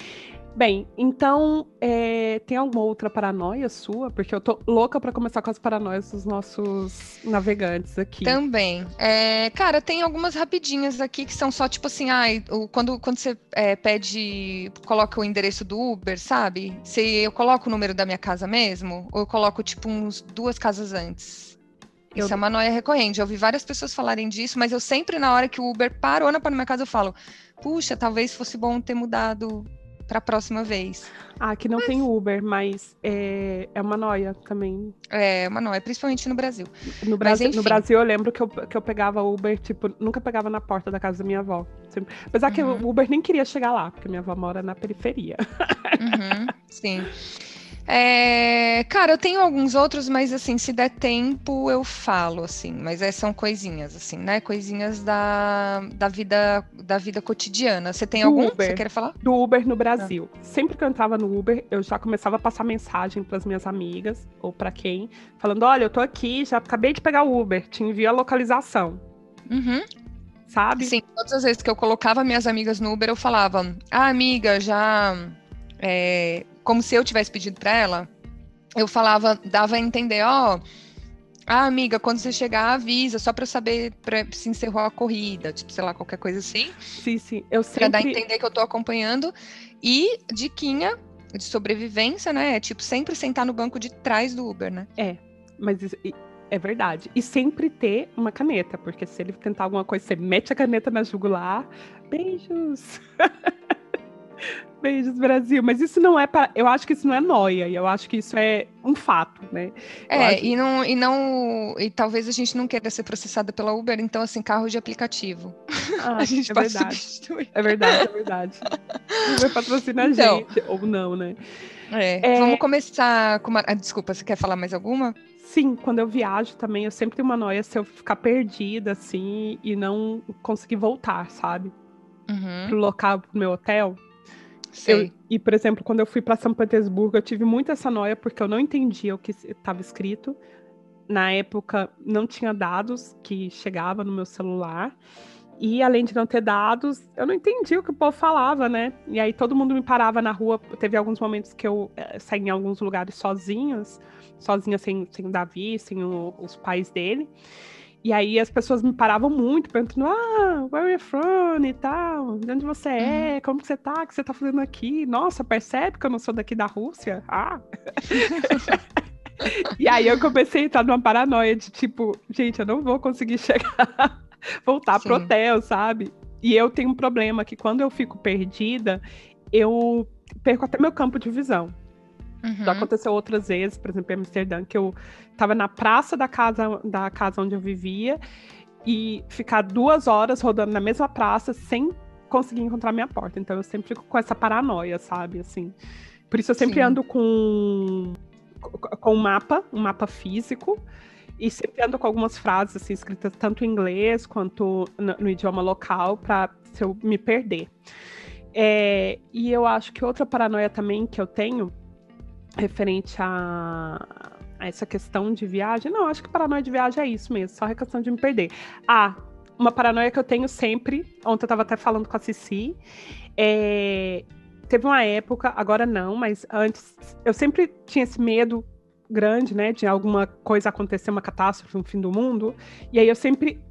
Speaker 1: Bem, então, é, tem alguma outra paranoia sua? Porque eu tô louca para começar com as paranoias dos nossos navegantes aqui.
Speaker 2: Também. É, cara, tem algumas rapidinhas aqui que são só tipo assim, ai, ah, quando, quando você é, pede, coloca o endereço do Uber, sabe? Se eu coloco o número da minha casa mesmo, ou eu coloco tipo uns duas casas antes. Isso eu... é uma noia recorrente. Eu ouvi várias pessoas falarem disso, mas eu sempre, na hora que o Uber parou na minha casa, eu falo: puxa, talvez fosse bom ter mudado para a próxima vez.
Speaker 1: Ah, aqui não mas... tem Uber, mas é, é uma noia também.
Speaker 2: É uma noia, principalmente no Brasil.
Speaker 1: No, Brasil, no Brasil, eu lembro que eu, que eu pegava Uber, tipo, nunca pegava na porta da casa da minha avó. Sempre. Apesar uhum. que o Uber nem queria chegar lá, porque minha avó mora na periferia.
Speaker 2: Uhum, sim. É, cara, eu tenho alguns outros, mas assim, se der tempo, eu falo, assim, mas é, são coisinhas, assim, né? Coisinhas da, da vida da vida cotidiana. Você tem do algum Uber, que você quer falar?
Speaker 1: Do Uber no Brasil. Ah. Sempre que eu entrava no Uber, eu já começava a passar mensagem para as minhas amigas, ou para quem, falando: olha, eu tô aqui, já acabei de pegar o Uber, te envio a localização.
Speaker 2: Uhum.
Speaker 1: Sabe?
Speaker 2: Sim, todas as vezes que eu colocava minhas amigas no Uber, eu falava: ah, amiga, já. É, como se eu tivesse pedido para ela, eu falava, dava a entender, ó, oh, ah, amiga, quando você chegar, avisa, só para saber pra, se encerrou a corrida, tipo, sei lá, qualquer coisa assim.
Speaker 1: Sim, sim. Eu sempre...
Speaker 2: Pra dar a entender que eu tô acompanhando. E diquinha de sobrevivência, né? É tipo, sempre sentar no banco de trás do Uber, né?
Speaker 1: É, mas isso, é verdade. E sempre ter uma caneta, porque se ele tentar alguma coisa, você mete a caneta na jugular. Beijos! [LAUGHS] [LAUGHS] Beijos, Brasil. Mas isso não é para. Eu acho que isso não é noia. Eu acho que isso é um fato, né?
Speaker 2: É, acho... e não, e não. E talvez a gente não queira ser processada pela Uber, então, assim, carro de aplicativo.
Speaker 1: Ah, [LAUGHS] a gente é pode verdade. substituir. É verdade, é verdade. [LAUGHS] Uber patrocina então, a gente, ou não, né?
Speaker 2: É, é... Vamos começar com uma. Ah, desculpa, você quer falar mais alguma?
Speaker 1: Sim, quando eu viajo também, eu sempre tenho uma noia se eu ficar perdida, assim, e não conseguir voltar, sabe? Uhum. Pro local, pro meu hotel. Eu, e, por exemplo, quando eu fui para São Petersburgo, eu tive muito essa noia porque eu não entendia o que estava escrito. Na época, não tinha dados que chegava no meu celular. E além de não ter dados, eu não entendi o que o povo falava, né? E aí todo mundo me parava na rua. Teve alguns momentos que eu é, saí em alguns lugares sozinhos, sozinha sem, sem o Davi, sem o, os pais dele. E aí as pessoas me paravam muito, perguntando, ah, where are you from e tal, de onde você é, uhum. como que você tá, o que você tá fazendo aqui? Nossa, percebe que eu não sou daqui da Rússia? Ah! [LAUGHS] e aí eu comecei a entrar numa paranoia de tipo, gente, eu não vou conseguir [LAUGHS] chegar, voltar Sim. pro hotel, sabe? E eu tenho um problema que quando eu fico perdida, eu perco até meu campo de visão. Uhum. Já aconteceu outras vezes, por exemplo, em Amsterdã, que eu estava na praça da casa, da casa onde eu vivia e ficar duas horas rodando na mesma praça sem conseguir encontrar minha porta. Então eu sempre fico com essa paranoia, sabe? Assim. Por isso eu sempre Sim. ando com, com um mapa, um mapa físico. E sempre ando com algumas frases assim, escritas tanto em inglês quanto no, no idioma local, para se eu me perder. É, e eu acho que outra paranoia também que eu tenho referente a, a, essa questão de viagem. Não, acho que paranoia de viagem é isso mesmo, só a questão de me perder. Ah, uma paranoia que eu tenho sempre, ontem eu estava até falando com a Cici, é, teve uma época, agora não, mas antes, eu sempre tinha esse medo grande, né, de alguma coisa acontecer, uma catástrofe, um fim do mundo, e aí eu sempre,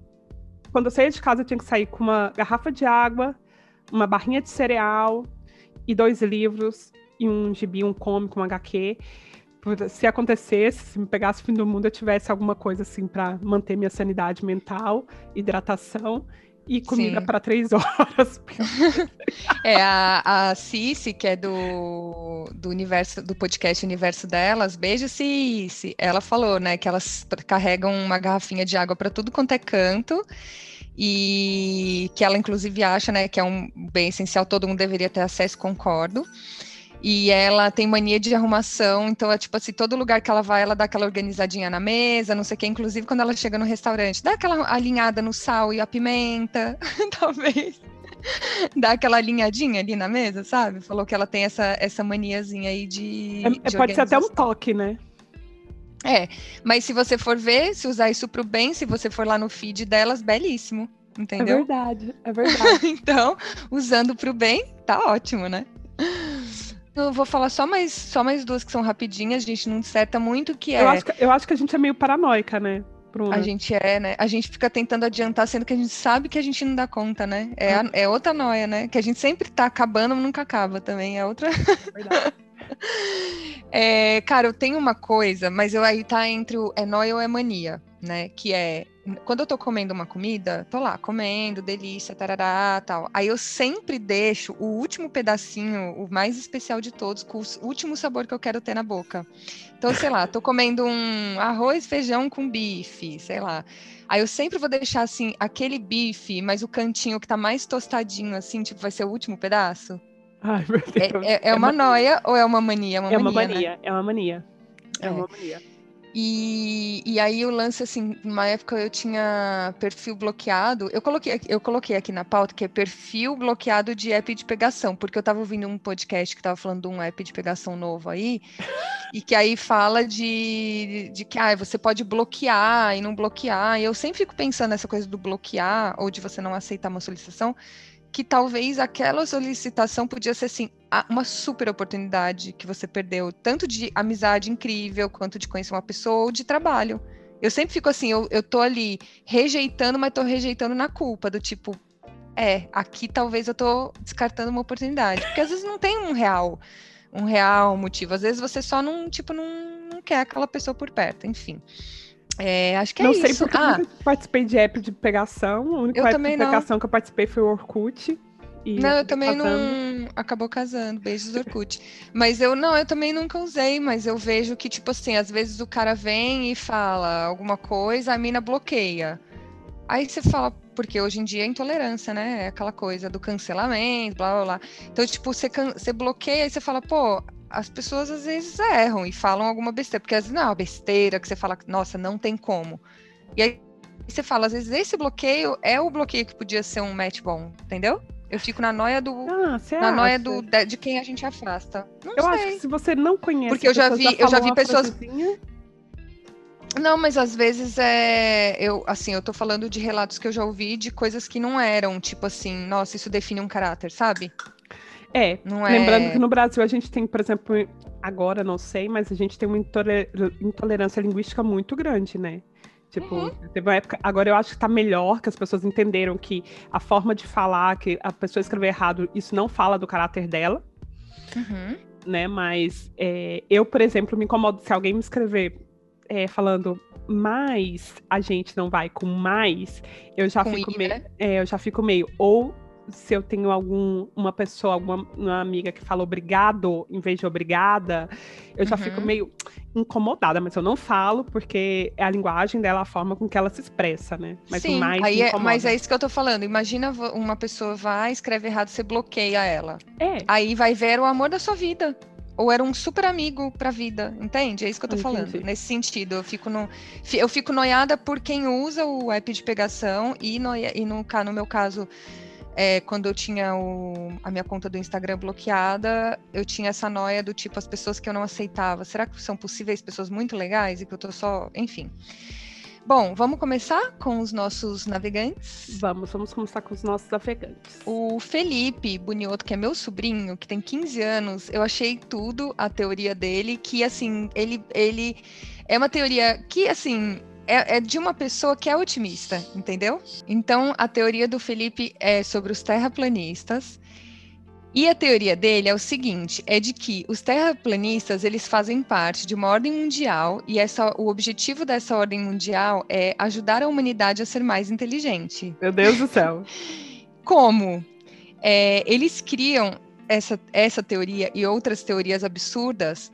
Speaker 1: quando eu saía de casa, eu tinha que sair com uma garrafa de água, uma barrinha de cereal e dois livros, e um gibi, um cômico, um HQ. Se acontecesse, se me pegasse o fim do mundo, eu tivesse alguma coisa assim para manter minha sanidade mental, hidratação e comida para três [LAUGHS] horas. [LAUGHS]
Speaker 2: é, a, a Cici, que é do, do universo do podcast Universo delas, beijo Cici. Ela falou, né, que elas carregam uma garrafinha de água para tudo quanto é canto e que ela inclusive acha, né, que é um bem essencial, todo mundo deveria ter acesso, concordo. E ela tem mania de arrumação, então é tipo assim, todo lugar que ela vai, ela dá aquela organizadinha na mesa, não sei o que, inclusive quando ela chega no restaurante, dá aquela alinhada no sal e a pimenta, [LAUGHS] talvez. Dá aquela alinhadinha ali na mesa, sabe? Falou que ela tem essa, essa maniazinha aí de.
Speaker 1: É, de pode ser até um toque, né?
Speaker 2: É, mas se você for ver, se usar isso pro bem, se você for lá no feed delas, belíssimo. Entendeu?
Speaker 1: É verdade, é [LAUGHS] verdade.
Speaker 2: então, usando pro bem, tá ótimo, né? Eu vou falar só mais, só mais duas que são rapidinhas, a gente não disserta muito, que é...
Speaker 1: Eu acho que, eu acho que a gente é meio paranoica, né?
Speaker 2: Bruna. A gente é, né? A gente fica tentando adiantar, sendo que a gente sabe que a gente não dá conta, né? É, a, é outra noia, né? Que a gente sempre tá acabando, mas nunca acaba também. É outra. [LAUGHS] É, cara, eu tenho uma coisa, mas eu aí tá entre o é noia ou é mania, né? Que é quando eu tô comendo uma comida, tô lá comendo, delícia, tarará, tal. Aí eu sempre deixo o último pedacinho, o mais especial de todos, com o último sabor que eu quero ter na boca. Então, sei lá, tô comendo um arroz, feijão com bife, sei lá. Aí eu sempre vou deixar assim aquele bife, mas o cantinho que tá mais tostadinho assim, tipo, vai ser o último pedaço.
Speaker 1: Ai, meu Deus.
Speaker 2: É, é, é uma é noia ou é uma mania?
Speaker 1: É uma, é uma mania, mania né? é uma mania. É, é uma mania.
Speaker 2: E, e aí o lance, assim, numa época eu tinha perfil bloqueado. Eu coloquei, eu coloquei aqui na pauta que é perfil bloqueado de app de pegação, porque eu estava ouvindo um podcast que estava falando de um app de pegação novo aí, e que aí fala de, de que ah, você pode bloquear e não bloquear. E eu sempre fico pensando nessa coisa do bloquear ou de você não aceitar uma solicitação que talvez aquela solicitação podia ser assim uma super oportunidade que você perdeu, tanto de amizade incrível quanto de conhecer uma pessoa ou de trabalho. Eu sempre fico assim, eu, eu tô ali rejeitando, mas tô rejeitando na culpa, do tipo, é, aqui talvez eu tô descartando uma oportunidade, porque às vezes não tem um real, um real motivo, às vezes você só não, tipo, não, não quer aquela pessoa por perto, enfim. É, acho que é
Speaker 1: não
Speaker 2: isso.
Speaker 1: Não sei porque ah, eu participei de app de pegação. O único app de pegação não. que eu participei foi o Orkut.
Speaker 2: não, eu também casando. não. Acabou casando, beijos Orkut. mas eu não, eu também nunca usei, mas eu vejo que, tipo assim, às vezes o cara vem e fala alguma coisa, a mina bloqueia. Aí você fala, porque hoje em dia é intolerância, né? É aquela coisa do cancelamento, blá blá blá. Então, tipo, você, você bloqueia e você fala, pô, as pessoas às vezes erram e falam alguma besteira, porque às vezes não é uma besteira que você fala, nossa, não tem como. E aí você fala, às vezes esse bloqueio é o bloqueio que podia ser um match bom, entendeu? Eu fico na noia do. Ah, na noia do, de, de, quem a gente afasta. Não
Speaker 1: eu
Speaker 2: sei.
Speaker 1: acho que se você não conhece.
Speaker 2: Porque eu já vi, já eu já vi pessoas. Não, mas às vezes é. Eu, assim, eu tô falando de relatos que eu já ouvi de coisas que não eram, tipo assim, nossa, isso define um caráter, sabe?
Speaker 1: É. Não lembrando é... que no Brasil a gente tem, por exemplo, agora não sei, mas a gente tem uma intolerância linguística muito grande, né? Tipo, uhum. teve uma época. Agora eu acho que tá melhor, que as pessoas entenderam que a forma de falar, que a pessoa escrever errado, isso não fala do caráter dela. Uhum. Né? Mas é, eu, por exemplo, me incomodo se alguém me escrever é, falando mais a gente não vai com mais, eu já com fico meio. Né? É, eu já fico meio. Ou se eu tenho algum uma pessoa, alguma uma amiga que fala obrigado em vez de obrigada, eu já uhum. fico meio incomodada, mas eu não falo porque é a linguagem dela, a forma com que ela se expressa, né?
Speaker 2: Mas Sim, mais aí é, mas é isso que eu tô falando. Imagina uma pessoa vai, escreve errado, você bloqueia ela. É. Aí vai ver o amor da sua vida ou era um super amigo para a vida, entende? É isso que eu tô Entendi. falando. Nesse sentido, eu fico no, eu fico noiada por quem usa o app de pegação e, no, e no, no meu caso é, quando eu tinha o, a minha conta do Instagram bloqueada, eu tinha essa noia do tipo as pessoas que eu não aceitava. Será que são possíveis pessoas muito legais e que eu tô só, enfim. Bom, vamos começar com os nossos navegantes?
Speaker 1: Vamos, vamos começar com os nossos navegantes.
Speaker 2: O Felipe Bunioto, que é meu sobrinho, que tem 15 anos, eu achei tudo a teoria dele, que assim, ele, ele é uma teoria que, assim, é, é, de uma pessoa que é otimista, entendeu? Então, a teoria do Felipe é sobre os terraplanistas. E a teoria dele é o seguinte: é de que os terraplanistas eles fazem parte de uma ordem mundial e essa, o objetivo dessa ordem mundial é ajudar a humanidade a ser mais inteligente.
Speaker 1: Meu Deus do céu! [LAUGHS]
Speaker 2: Como? É, eles criam essa, essa teoria e outras teorias absurdas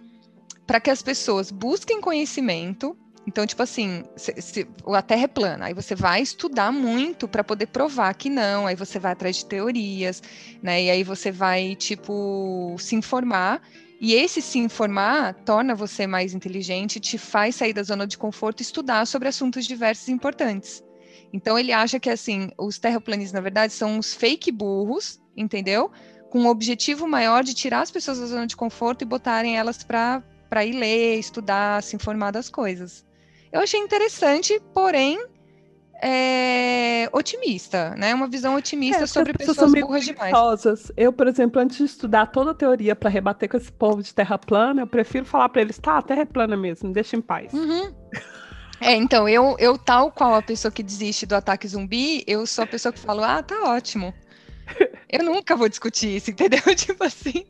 Speaker 2: para que as pessoas busquem conhecimento então, tipo assim, se, se, a Terra é plana, aí você vai estudar muito para poder provar que não, aí você vai atrás de teorias, né? E aí você vai, tipo, se informar. E esse se informar torna você mais inteligente, te faz sair da zona de conforto e estudar sobre assuntos diversos e importantes. Então ele acha que assim, os terraplanistas, na verdade, são uns fake burros, entendeu? Com o objetivo maior de tirar as pessoas da zona de conforto e botarem elas para ir ler, estudar, se informar das coisas. Eu achei interessante, porém é, otimista, né? Uma visão otimista é, sobre pessoas, pessoas burras demais.
Speaker 1: Eu, por exemplo, antes de estudar toda a teoria para rebater com esse povo de terra plana, eu prefiro falar para eles, tá, a terra é plana mesmo, deixa em paz.
Speaker 2: Uhum. É, então, eu, eu, tal qual a pessoa que desiste do ataque zumbi, eu sou a pessoa que fala, ah, tá ótimo. Eu nunca vou discutir isso, entendeu? [LAUGHS] Tipo assim.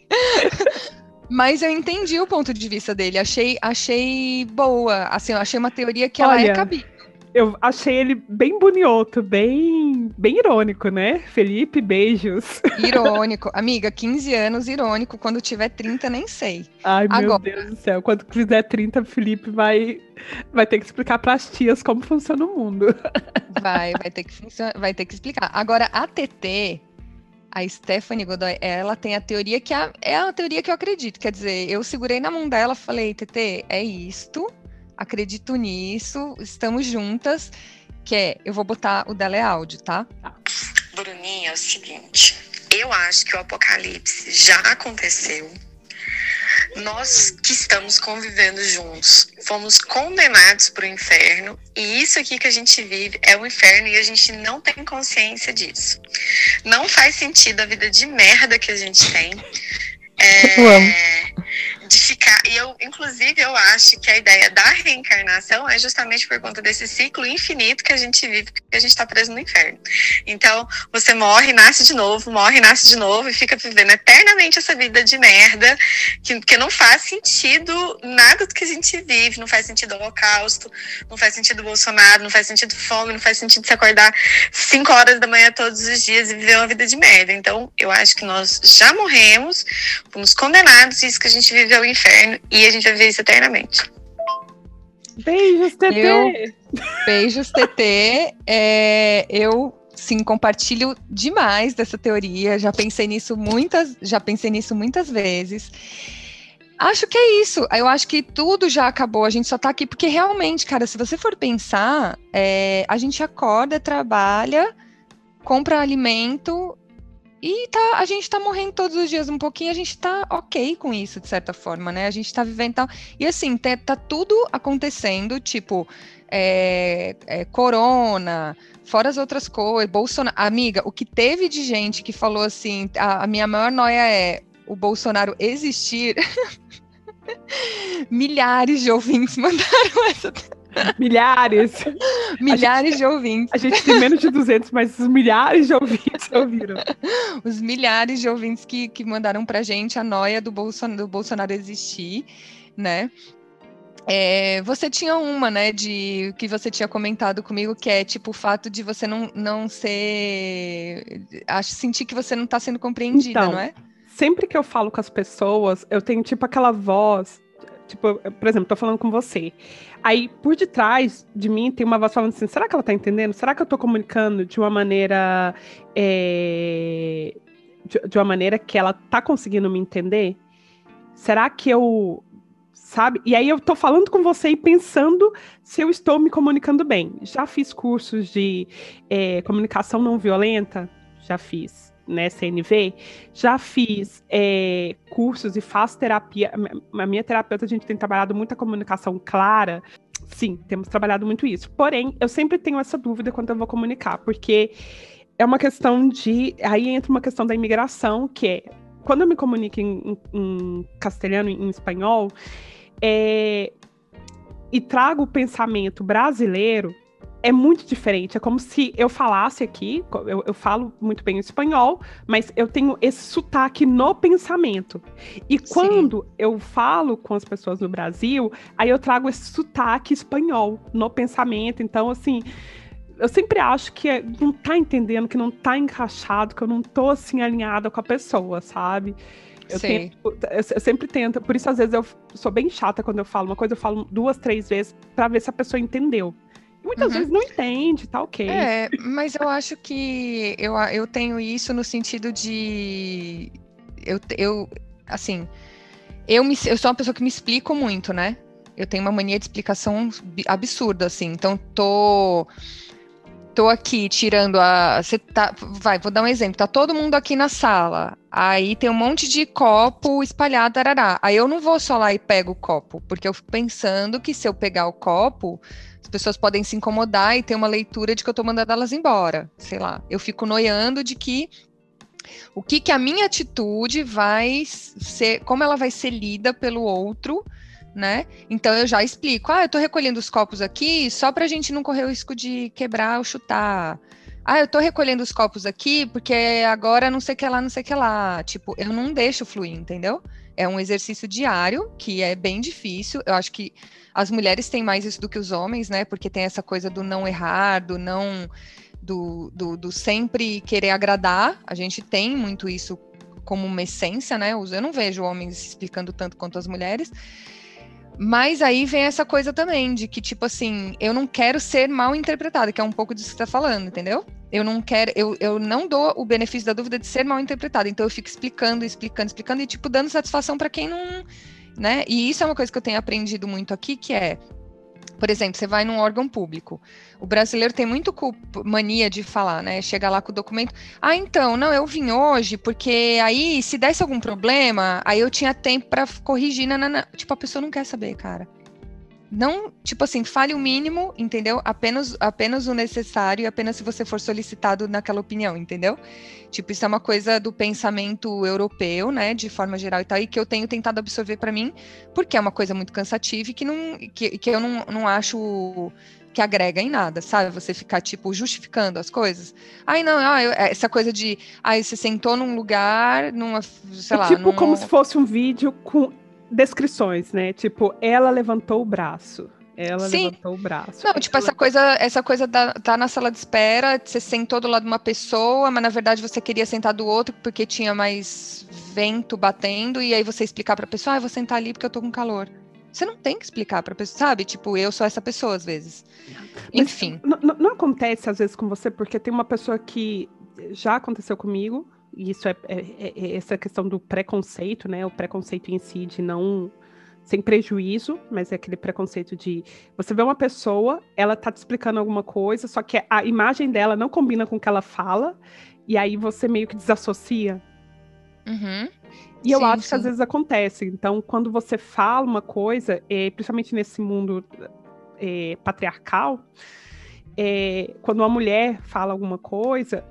Speaker 2: Mas eu entendi o ponto de vista dele, achei, achei boa, assim, eu achei uma teoria que Olha, ela é cabível.
Speaker 1: Eu achei ele bem bonito, bem, bem irônico, né? Felipe, beijos. [LAUGHS]
Speaker 2: Irônico. Amiga, 15 anos, irônico. Quando tiver 30, nem sei.
Speaker 1: Ai, meu Agora... Deus do céu. Quando fizer 30, Felipe vai, vai ter que explicar para as tias como funciona o mundo. [LAUGHS]
Speaker 2: Vai, vai ter que, vai ter que explicar. Agora, a TT, a Stephanie Godoy, ela tem a teoria que é, é a teoria que eu acredito. Quer dizer, eu segurei na mão dela, falei, TT, é isto, acredito nisso, estamos juntas. Que é, eu vou botar o dela é áudio, tá? tá.
Speaker 3: Bruninha, é o seguinte, eu acho que o apocalipse já aconteceu nós que estamos convivendo juntos fomos condenados para o inferno e isso aqui que a gente vive é o inferno e a gente não tem consciência disso. Não faz sentido a vida de merda que a gente tem. É, de ficar. E eu, inclusive, eu acho que a ideia da reencarnação é justamente por conta desse ciclo infinito que a gente vive, que a gente está preso no inferno. Então, você morre, nasce de novo, morre, nasce de novo e fica vivendo eternamente essa vida de merda, que, que não faz sentido nada do que a gente vive, não faz sentido o holocausto, não faz sentido Bolsonaro, não faz sentido fome, não faz sentido se acordar 5 horas da manhã todos os dias e viver uma vida de merda. Então, eu acho que nós já morremos, fomos condenados, e isso que a gente vive é o inferno e a gente vai viver isso eternamente.
Speaker 1: Beijos, TT! Eu,
Speaker 2: beijos, TT. É, eu sim compartilho demais dessa teoria. Já pensei nisso muitas, já pensei nisso muitas vezes. Acho que é isso. Eu acho que tudo já acabou. A gente só tá aqui porque realmente, cara, se você for pensar, é, a gente acorda, trabalha, compra alimento E tá, a gente tá morrendo todos os dias um pouquinho, a gente tá ok com isso, de certa forma, né? A gente tá vivendo tal. E assim, tá, tá tudo acontecendo, tipo, é, é, corona, fora as outras coisas, Bolsonaro. Amiga, o que teve de gente que falou assim, a, a minha maior noia é o Bolsonaro existir. [LAUGHS] Milhares de ouvintes [LAUGHS] mandaram essa.
Speaker 1: Milhares. [LAUGHS]
Speaker 2: milhares gente, de ouvintes.
Speaker 1: A gente tem menos de 200, mas os milhares de ouvintes ouviram. [LAUGHS]
Speaker 2: Os milhares de ouvintes que, que mandaram pra gente a noia do Bolsonaro, do Bolsonaro existir, né? É, você tinha uma, né, de que você tinha comentado comigo, que é tipo o fato de você não, não ser. Acho sentir que você não está sendo compreendida,
Speaker 1: então,
Speaker 2: não é?
Speaker 1: Sempre que eu falo com as pessoas, eu tenho tipo aquela voz Tipo, por exemplo, tô falando com você. Aí, por detrás de mim, tem uma voz falando assim: será que ela tá entendendo? Será que eu tô comunicando de uma maneira. É... De, de, uma maneira que ela tá conseguindo me entender? Será que eu. Sabe? E aí eu tô falando com você e pensando se eu estou me comunicando bem. Já fiz cursos de é, comunicação não violenta? Já fiz né, CNV, já fiz é, cursos e faço terapia. A minha terapeuta, a gente tem trabalhado muita comunicação clara. Sim, temos trabalhado muito isso. Porém, eu sempre tenho essa dúvida quando eu vou comunicar, porque é uma questão de. Aí entra uma questão da imigração, que é quando eu me comunico em, em, castelhano, em espanhol, é, e trago o pensamento brasileiro, é muito diferente. É como se eu falasse aqui, eu, eu, falo muito bem espanhol, mas eu tenho esse sotaque no pensamento. E quando Sim. eu falo com as pessoas no Brasil, aí eu trago esse sotaque espanhol no pensamento. Então, assim, eu sempre acho que é, não tá entendendo, que não tá encaixado, que eu não tô assim alinhada com a pessoa, sabe? Eu, tento, eu, sempre tento, por isso às vezes eu sou bem chata quando eu falo uma coisa, eu falo duas, três vezes para ver se a pessoa entendeu muitas uhum. vezes não entende, tá ok.
Speaker 2: É, mas eu acho que eu, eu tenho isso no sentido de. Eu, eu assim, eu, me, eu sou uma pessoa que me explico muito, né? Eu tenho uma mania de explicação absurda, assim. Então, tô tô aqui tirando a. Você tá. Vai, vou dar um exemplo. Tá todo mundo aqui na sala. Aí tem um monte de copo espalhado, arará. Aí eu não vou só lá e pego o copo, porque eu fico pensando que se eu pegar o copo, as pessoas podem se incomodar e ter uma leitura de que eu tô mandando elas embora. Sei lá. Eu fico noiando de que o que que a minha atitude vai ser, como ela vai ser lida pelo outro né? Então eu já explico. Ah, eu tô recolhendo os copos aqui só para a gente não correr o risco de quebrar ou chutar. Ah, eu tô recolhendo os copos aqui porque agora não sei que lá, não sei que lá. Tipo, eu não deixo fluir, entendeu? É um exercício diário que é bem difícil. Eu acho que as mulheres têm mais isso do que os homens, né? Porque tem essa coisa do não errar, do não. Do, do, do sempre querer agradar. A gente tem muito isso como uma essência, né? Eu não vejo homens explicando tanto quanto as mulheres. Mas aí vem essa coisa também de que, tipo assim, eu não quero ser mal interpretada, que é um pouco disso que você tá falando, entendeu? Eu não quero, eu, eu não dou o benefício da dúvida de ser mal interpretada. Então eu fico explicando, explicando, explicando e, tipo, dando satisfação para quem não. Né? E isso é uma coisa que eu tenho aprendido muito aqui, que é por exemplo, você vai num órgão público. O brasileiro tem muito mania de falar, né? Chega lá com o documento. Ah, então, não, eu vim hoje porque aí, se desse algum problema, aí eu tinha tempo para corrigir. Nanana. Tipo, a pessoa não quer saber, cara não, tipo assim, fale o mínimo, entendeu? Apenas, apenas o necessário e apenas se você for solicitado naquela opinião, entendeu? Tipo, isso é uma coisa do pensamento europeu, né, de forma geral e tal, e que eu tenho tentado absorver para mim, porque é uma coisa muito cansativa e que, não, que, que eu não, não acho que agrega em nada, sabe? Você ficar, tipo, justificando as coisas. Ai, não, ah, eu, essa coisa de, ai, você sentou num lugar, numa, sei é lá...
Speaker 1: Tipo, num... como se fosse um vídeo com descrições, né? Tipo, ela levantou o braço. Ela Sim. levantou o braço.
Speaker 2: Não, tipo, essa coisa, essa coisa da, tá na sala de espera, você sentou do lado de uma pessoa, mas na verdade você queria sentar do outro porque tinha mais vento batendo, e aí você explicar pra pessoa, ah, eu vou sentar ali porque eu tô com calor. Você não tem que explicar pra pessoa, sabe? Tipo, eu sou essa pessoa às vezes. Mas Enfim.
Speaker 1: Não acontece às vezes com você, porque tem uma pessoa que já aconteceu comigo, isso é, é, é, é, essa questão do preconceito, né? O preconceito em si de não sem prejuízo, mas é aquele preconceito de você vê uma pessoa, ela tá te explicando alguma coisa, só que a imagem dela não combina com o que ela fala, e aí você meio que desassocia.
Speaker 2: Uhum.
Speaker 1: E eu
Speaker 2: Sim,
Speaker 1: acho que às
Speaker 2: sim.
Speaker 1: vezes acontece. Então, quando você fala uma coisa, é, principalmente nesse mundo é, patriarcal, é, quando uma mulher fala alguma coisa,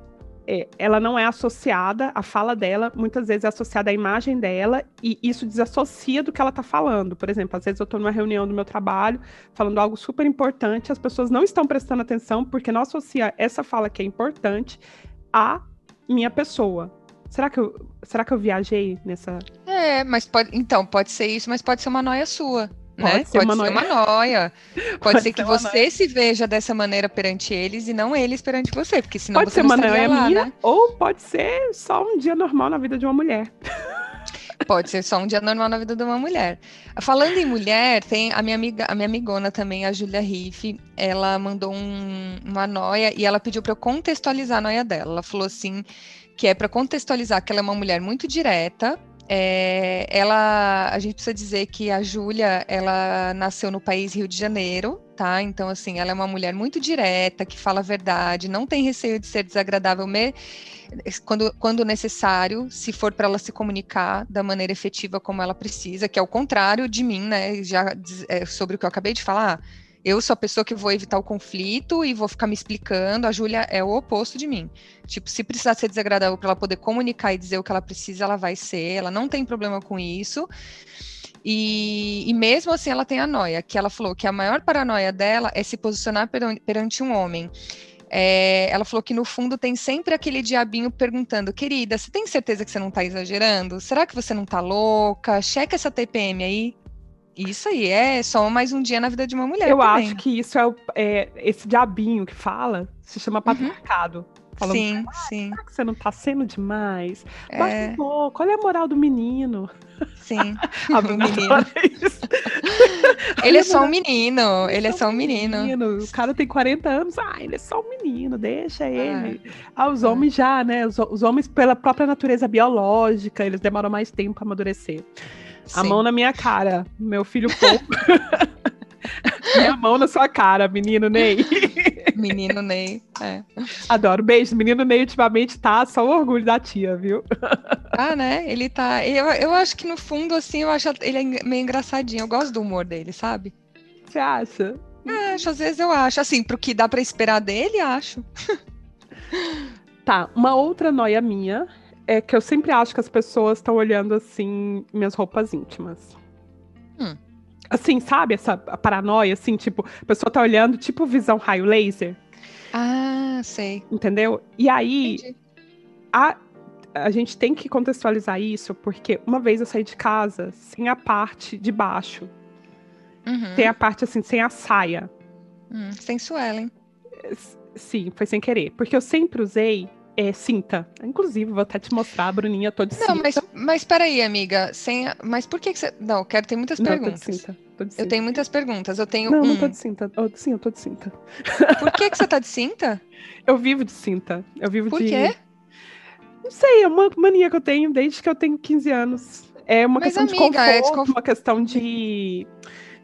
Speaker 1: é, ela não é associada, a fala dela muitas vezes é associada à imagem dela e isso desassocia do que ela está falando. Por exemplo, às vezes eu estou numa reunião do meu trabalho falando algo super importante, as pessoas não estão prestando atenção porque não associa essa fala que é importante à minha pessoa. Será que eu, será que eu viajei nessa?
Speaker 2: É, mas pode. Então, pode ser isso, mas pode ser uma noia sua.
Speaker 1: Pode
Speaker 2: né?
Speaker 1: ser uma noia.
Speaker 2: noia. [LAUGHS] Pode,
Speaker 1: Pode
Speaker 2: ser que
Speaker 1: ser uma
Speaker 2: você se veja dessa maneira perante eles e não eles perante você, porque senão
Speaker 1: pode
Speaker 2: você
Speaker 1: ser
Speaker 2: não
Speaker 1: uma
Speaker 2: estaria
Speaker 1: noia
Speaker 2: lá,
Speaker 1: minha
Speaker 2: né?
Speaker 1: ou pode ser só um dia normal na vida de uma mulher. [LAUGHS]
Speaker 2: Pode ser só um dia normal na vida de uma mulher. Falando em mulher, tem a minha amiga, a minha amigona também, a Júlia Riff, ela mandou um- uma noia e ela pediu para eu contextualizar a noia dela. Ela falou assim que é para contextualizar que ela é uma mulher muito direta. É, ela, a gente precisa dizer que a Júlia, ela nasceu no país Rio de Janeiro, tá? Então assim, ela é uma mulher muito direta, que fala a verdade, não tem receio de ser desagradável, me- quando, quando necessário, se for para ela se comunicar da maneira efetiva como ela precisa, que é o contrário de mim, né? Já é, sobre o que eu acabei de falar. Eu sou a pessoa que vou evitar o conflito e vou ficar me explicando. A Júlia é o oposto de mim. Tipo, se precisar ser desagradável para ela poder comunicar e dizer o que ela precisa, ela vai ser. Ela não tem problema com isso. E, e mesmo assim, ela tem a noia, que ela falou que a maior paranoia dela é se posicionar peran- perante um homem. É, ela falou que no fundo tem sempre aquele diabinho perguntando, querida, você tem certeza que você não tá exagerando? Será que você não tá louca? Checa essa TPM aí. Isso aí é só mais um dia na vida de uma mulher.
Speaker 1: eu
Speaker 2: também.
Speaker 1: acho que isso é, o- é esse diabinho que fala, se chama patriarcado. Falando,
Speaker 2: Sim, sim.
Speaker 1: será que você não tá sendo demais? Baixa
Speaker 2: É,
Speaker 1: um pouco, olha a moral do menino.
Speaker 2: sim. [LAUGHS] [LAUGHS]
Speaker 1: A
Speaker 2: O
Speaker 1: Bruna
Speaker 2: menino.
Speaker 1: isso.
Speaker 2: Ele é só um menino. Ele é só um menino.
Speaker 1: O cara tem 40 anos, ah, ele é só um menino, deixa ele.
Speaker 2: É.
Speaker 1: Ah, os homens já, né? Os, os homens, pela própria natureza biológica, eles demoram mais tempo pra amadurecer. A
Speaker 2: Sim.
Speaker 1: mão na minha cara, meu filho pouco. [LAUGHS] minha mão na sua cara, menino Ney. [LAUGHS]
Speaker 2: Menino Ney. É.
Speaker 1: Adoro. Beijo. Menino Ney ultimamente tá só o orgulho da tia, viu?
Speaker 2: Ah, né? Ele tá. Eu, eu acho que no fundo, assim, eu acho ele é meio engraçadinho. Eu gosto do humor dele, sabe?
Speaker 1: Você acha?
Speaker 2: É, acho, às vezes eu acho. Assim, pro que dá pra esperar dele, acho.
Speaker 1: Tá, uma outra noia minha é que eu sempre acho que as pessoas estão olhando assim minhas roupas íntimas.
Speaker 2: Hum.
Speaker 1: Assim, sabe essa paranoia, assim, tipo, a pessoa tá olhando, tipo visão raio laser,
Speaker 2: Ah, sei.
Speaker 1: entendeu? E aí,
Speaker 2: Entendi.
Speaker 1: a, a gente tem que contextualizar isso, porque uma vez eu saí de casa sem a parte de baixo,
Speaker 2: Uhum.
Speaker 1: sem a parte assim, sem a saia.
Speaker 2: Hum, sensuela, hein?
Speaker 1: Sim, foi sem querer, porque eu sempre usei é, cinta. Inclusive, vou até te mostrar, Bruninha, tô de cinta.
Speaker 2: Não, mas, mas peraí, amiga. Sem, a- mas por que, que você. Não, eu quero ter muitas
Speaker 1: Não, tô de
Speaker 2: perguntas.
Speaker 1: cinta. Tô de
Speaker 2: Eu
Speaker 1: cinta.
Speaker 2: tenho muitas perguntas. Eu tenho
Speaker 1: Não,
Speaker 2: um.
Speaker 1: não tô de cinta. Oh, sim, eu tô de cinta.
Speaker 2: Por que, que você tá de cinta? [LAUGHS]
Speaker 1: Eu vivo de cinta. Eu vivo
Speaker 2: Por
Speaker 1: de.
Speaker 2: quê?
Speaker 1: Não sei, é uma mania que eu tenho desde que eu tenho 15 anos. É uma
Speaker 2: Mas,
Speaker 1: questão de
Speaker 2: amiga,
Speaker 1: conforto,
Speaker 2: é desconf-
Speaker 1: uma questão de,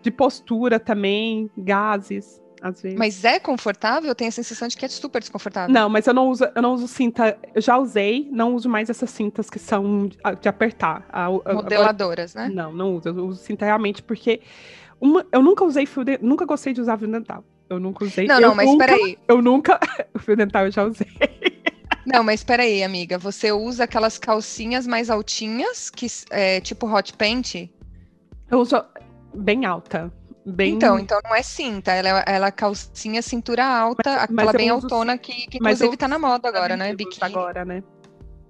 Speaker 1: de postura também, gases, às vezes.
Speaker 2: Mas é confortável? Eu tenho a sensação de que é super desconfortável.
Speaker 1: Não, mas eu não uso, eu não uso cinta. Eu já usei, não uso mais essas cintas que são de, de apertar. A- agora-
Speaker 2: Modeladoras, né?
Speaker 1: Não, não uso. Eu uso cinta realmente porque uma, eu nunca usei fio dental, nunca gostei de usar fio dental. Eu nunca usei.
Speaker 2: Não,
Speaker 1: eu
Speaker 2: não, mas
Speaker 1: nunca,
Speaker 2: peraí.
Speaker 1: Eu nunca. [LAUGHS] O fio dental eu já usei.
Speaker 2: Não, mas peraí, amiga. Você usa aquelas calcinhas mais altinhas, que é tipo hot pant?
Speaker 1: Eu uso bem alta. Bem...
Speaker 2: Então, então não é cinta, ela é, ela é calcinha cintura alta,
Speaker 1: Mas-
Speaker 2: aquela
Speaker 1: mas
Speaker 2: bem autona que, que inclusive tá na moda agora, né? Biquíni.
Speaker 1: Agora, né?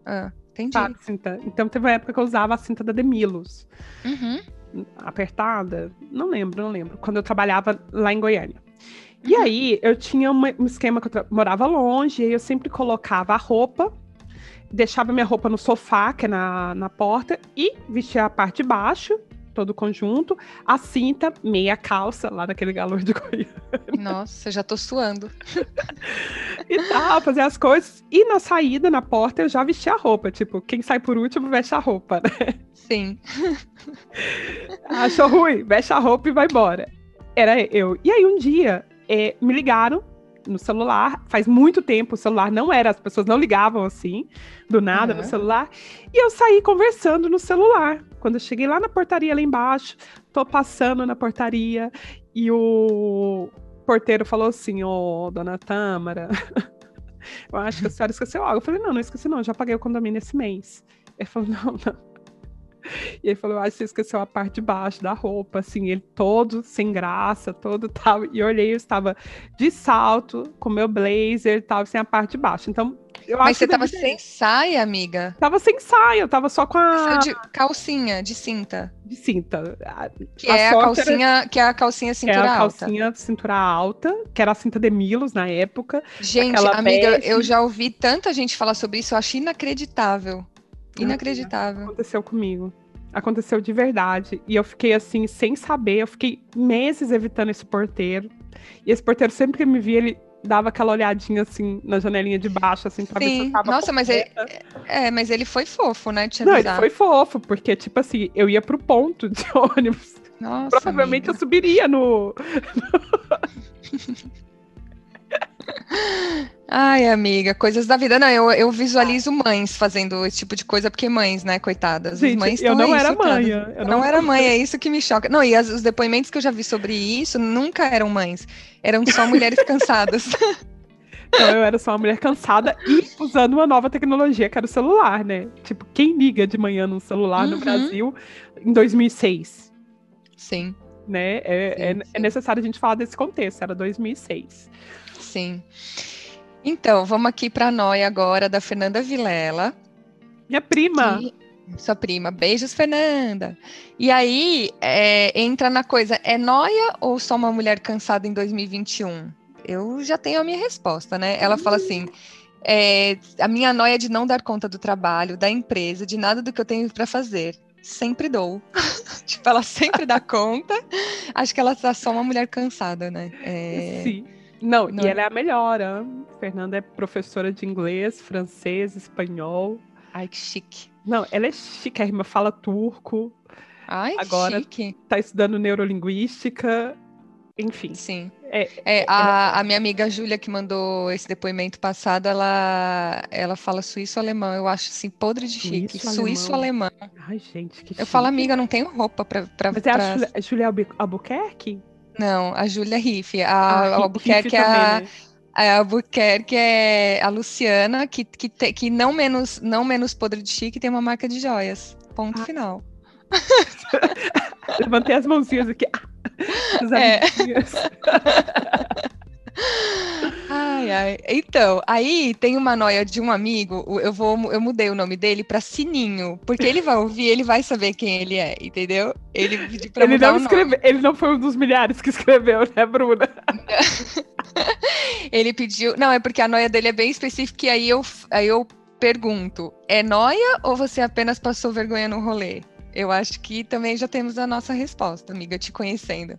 Speaker 2: Ah, entendi.
Speaker 1: Sabe, cinta. Então teve uma época que eu usava a cinta da Demilos.
Speaker 2: Uhum.
Speaker 1: Apertada. Não lembro, não lembro. Quando eu trabalhava lá em Goiânia.
Speaker 2: Uhum.
Speaker 1: E aí, eu tinha uma- um esquema que eu morava longe, e aí eu sempre colocava a roupa, deixava minha roupa no sofá, que é na, na porta, e vestia a parte de baixo, todo o conjunto, a cinta, meia calça, lá naquele galor de Goiânia.
Speaker 2: Nossa, já tô suando.
Speaker 1: e tal, fazer as coisas. E na saída, na porta, eu já vestia a roupa. Tipo, quem sai por último, veste a roupa, né?
Speaker 2: Sim.
Speaker 1: Achou ruim, veste a roupa e vai embora. Era eu. E aí um dia, é, me ligaram no celular. Faz muito tempo o celular não era, as pessoas não ligavam assim, do nada
Speaker 2: Uhum.
Speaker 1: no celular. E eu saí conversando no celular. Quando eu cheguei lá na portaria lá embaixo, tô passando na portaria e o porteiro falou assim: Ô, dona Tâmara, [LAUGHS] eu acho que a senhora esqueceu algo. Eu falei: Não, não esqueci, não, já paguei o condomínio esse mês. Ele falou: [LAUGHS] Não, não. E ele falou: Acho que você esqueceu a parte de baixo da roupa, assim, ele todo sem graça, todo tal. E eu olhei, eu estava de salto, com meu blazer, tal, sem a parte de baixo. Então, eu
Speaker 2: Mas você tava sem saia, amiga?
Speaker 1: Tava sem saia, eu tava só com a
Speaker 2: Saiu de calcinha, de cinta.
Speaker 1: de cinta. A-
Speaker 2: Que
Speaker 1: A
Speaker 2: é a
Speaker 1: sorte era-
Speaker 2: calcinha, que é a calcinha
Speaker 1: que é
Speaker 2: cintura
Speaker 1: a
Speaker 2: alta.
Speaker 1: calcinha cintura alta, que era a cinta de Milos na época.
Speaker 2: Gente, amiga,
Speaker 1: bege.
Speaker 2: eu já ouvi tanta gente falar sobre isso, eu acho inacreditável. Inacreditável.
Speaker 1: Aconteceu comigo. Aconteceu de verdade. E eu fiquei assim, sem saber. Eu fiquei meses evitando esse porteiro. E esse porteiro, sempre que me via, ele dava aquela olhadinha assim na janelinha de baixo, assim, pra ver se
Speaker 2: Sim.
Speaker 1: eu tava
Speaker 2: Nossa, mas ele,
Speaker 1: completa.
Speaker 2: é, mas ele foi fofo, né? Te
Speaker 1: Não, ele foi fofo, porque, tipo assim, eu ia pro ponto de [LAUGHS] ônibus.
Speaker 2: Nossa,
Speaker 1: Provavelmente eu
Speaker 2: amiga.
Speaker 1: subiria no. [LAUGHS]
Speaker 2: Ai, amiga, coisas da vida. Não, eu, eu visualizo mães fazendo esse tipo de coisa, porque mães, né, coitadas. As
Speaker 1: Gente,
Speaker 2: mães
Speaker 1: eu não
Speaker 2: aí
Speaker 1: era mãe.
Speaker 2: Eu
Speaker 1: Eu
Speaker 2: não, era mãe, é isso que me choca. Não, e as- os depoimentos que eu já vi sobre isso nunca eram mães. Eram só mulheres [LAUGHS] cansadas.
Speaker 1: Então eu era só uma mulher cansada e usando uma nova tecnologia, que era o celular, né? Tipo, quem liga de manhã num celular no
Speaker 2: Uhum.
Speaker 1: Brasil em 2006?
Speaker 2: Sim,
Speaker 1: Né? É,
Speaker 2: Sim,
Speaker 1: é-
Speaker 2: sim.
Speaker 1: é necessário a gente falar desse contexto, era 2006.
Speaker 2: Sim. Então, vamos aqui para a noia agora da Fernanda Vilela.
Speaker 1: Minha prima!
Speaker 2: que- Sua prima. Beijos, Fernanda. E aí, é, entra na coisa, é noia ou só uma mulher cansada em 2021? Eu já tenho a minha resposta, né? Ela fala assim, é, a minha noia é de não dar conta do trabalho, da empresa, de nada do que eu tenho para fazer. Sempre dou. [LAUGHS] tipo, ela sempre dá conta. Acho que ela tá só uma mulher cansada, né? É,
Speaker 1: Sim. Não,
Speaker 2: Não.
Speaker 1: e ela é a melhor. hein? Fernanda é professora de inglês, francês, espanhol.
Speaker 2: Ai, que chique.
Speaker 1: Não, ela é chiquérrima, fala turco,
Speaker 2: Ai, que
Speaker 1: Agora-
Speaker 2: chique.
Speaker 1: tá estudando neurolinguística, enfim.
Speaker 2: Sim.
Speaker 1: É,
Speaker 2: É, a, a minha amiga Júlia, que mandou esse depoimento passado, ela, ela fala suíço-alemão. Eu acho assim, podre de chique.
Speaker 1: Suíço-alemão.
Speaker 2: Suíço-alemão.
Speaker 1: Ai, gente, que
Speaker 2: Eu falo,
Speaker 1: chique.
Speaker 2: amiga, não tenho roupa pra. pra,
Speaker 1: Mas é a
Speaker 2: pra-
Speaker 1: Julia, a Julia Albu- Albuquerque?
Speaker 2: Não, a Júlia Riff. A,
Speaker 1: Ah,
Speaker 2: a Albuquerque é a,
Speaker 1: né?
Speaker 2: a Albuquerque é a Luciana, que, que, te- que não, menos, não menos podre de chique, tem uma marca de joias. Ponto
Speaker 1: Ah.
Speaker 2: final. [LAUGHS]
Speaker 1: Levantei as mãozinhas aqui. As
Speaker 2: É. [LAUGHS] Ai, ai. Então, aí tem uma noia de um amigo, eu vou, eu mudei o nome dele pra Sininho, porque ele vai ouvir, ele vai saber quem ele é, entendeu? Ele
Speaker 1: Ele não, ele não foi um dos milhares que escreveu, né, Bruna?
Speaker 2: Ele pediu, não, é porque a noia dele é bem específica e aí eu, aí eu pergunto, é noia ou você apenas passou vergonha no rolê? Eu acho que também já temos a nossa resposta, amiga, te conhecendo.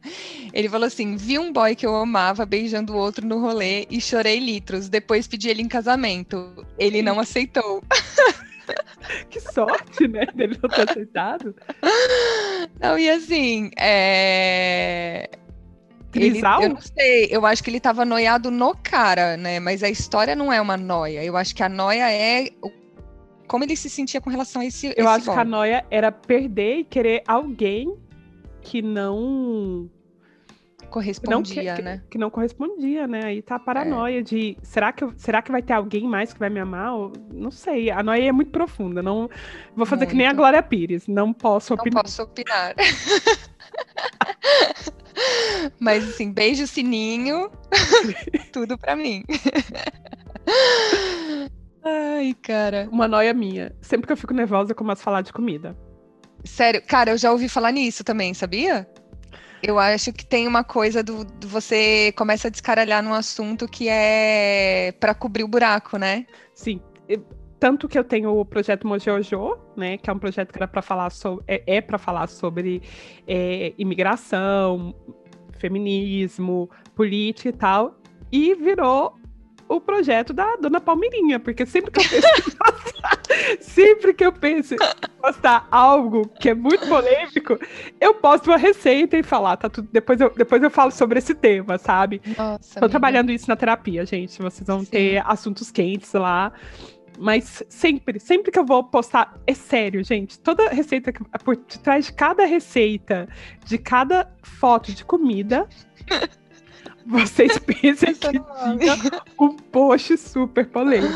Speaker 2: Ele falou assim: vi um boy que eu amava beijando o outro no rolê e chorei litros. Depois pedi ele em casamento. Ele não aceitou. [LAUGHS]
Speaker 1: Que sorte, né? Dele não ter aceitado.
Speaker 2: Não, e assim, é. Ele, eu não sei, eu acho que ele tava noiado no cara, né? Mas a história não é uma noia. Eu acho que a noia é como ele se sentia com relação a esse.
Speaker 1: Eu
Speaker 2: esse
Speaker 1: acho que a noia era perder e querer alguém que não. não
Speaker 2: correspondia,
Speaker 1: que,
Speaker 2: né?
Speaker 1: que não correspondia, né? Aí tá a paranoia de será que, eu- será que vai ter alguém mais que vai me amar? Não sei. A noia é muito profunda. Não vou fazer que nem a
Speaker 2: Muito.
Speaker 1: Glória Pires. Não posso
Speaker 2: Não
Speaker 1: opinar.
Speaker 2: posso opinar. [LAUGHS] Mas assim, beijo sininho, [LAUGHS] tudo pra mim. [LAUGHS] Ai, cara.
Speaker 1: Uma noia minha. Sempre que eu fico nervosa, eu começo a falar de comida.
Speaker 2: Sério, cara, eu já ouvi falar nisso também, sabia? Eu acho que tem uma coisa do, do você começa a descaralhar num assunto que é pra cobrir o buraco, né?
Speaker 1: Sim. Tanto que eu tenho o projeto Mojojo, né? Que é um projeto que era para falar sobre. É, é para falar sobre é, imigração, feminismo, política e tal. E virou o projeto da Dona Palmeirinha, porque sempre que eu penso [LAUGHS] Sempre que eu penso em postar algo que é muito polêmico, eu posto uma receita e falar, tá tudo. Depois eu, depois eu falo sobre esse tema, sabe? Nossa, Tô trabalhando isso na terapia, gente. Vocês vão Sim. ter assuntos quentes lá. Mas sempre, sempre que eu vou postar, é sério, gente. Toda receita, por detrás de cada receita, de cada foto de comida, [LAUGHS] vocês [LAUGHS] pensam que tinha um post super polêmico.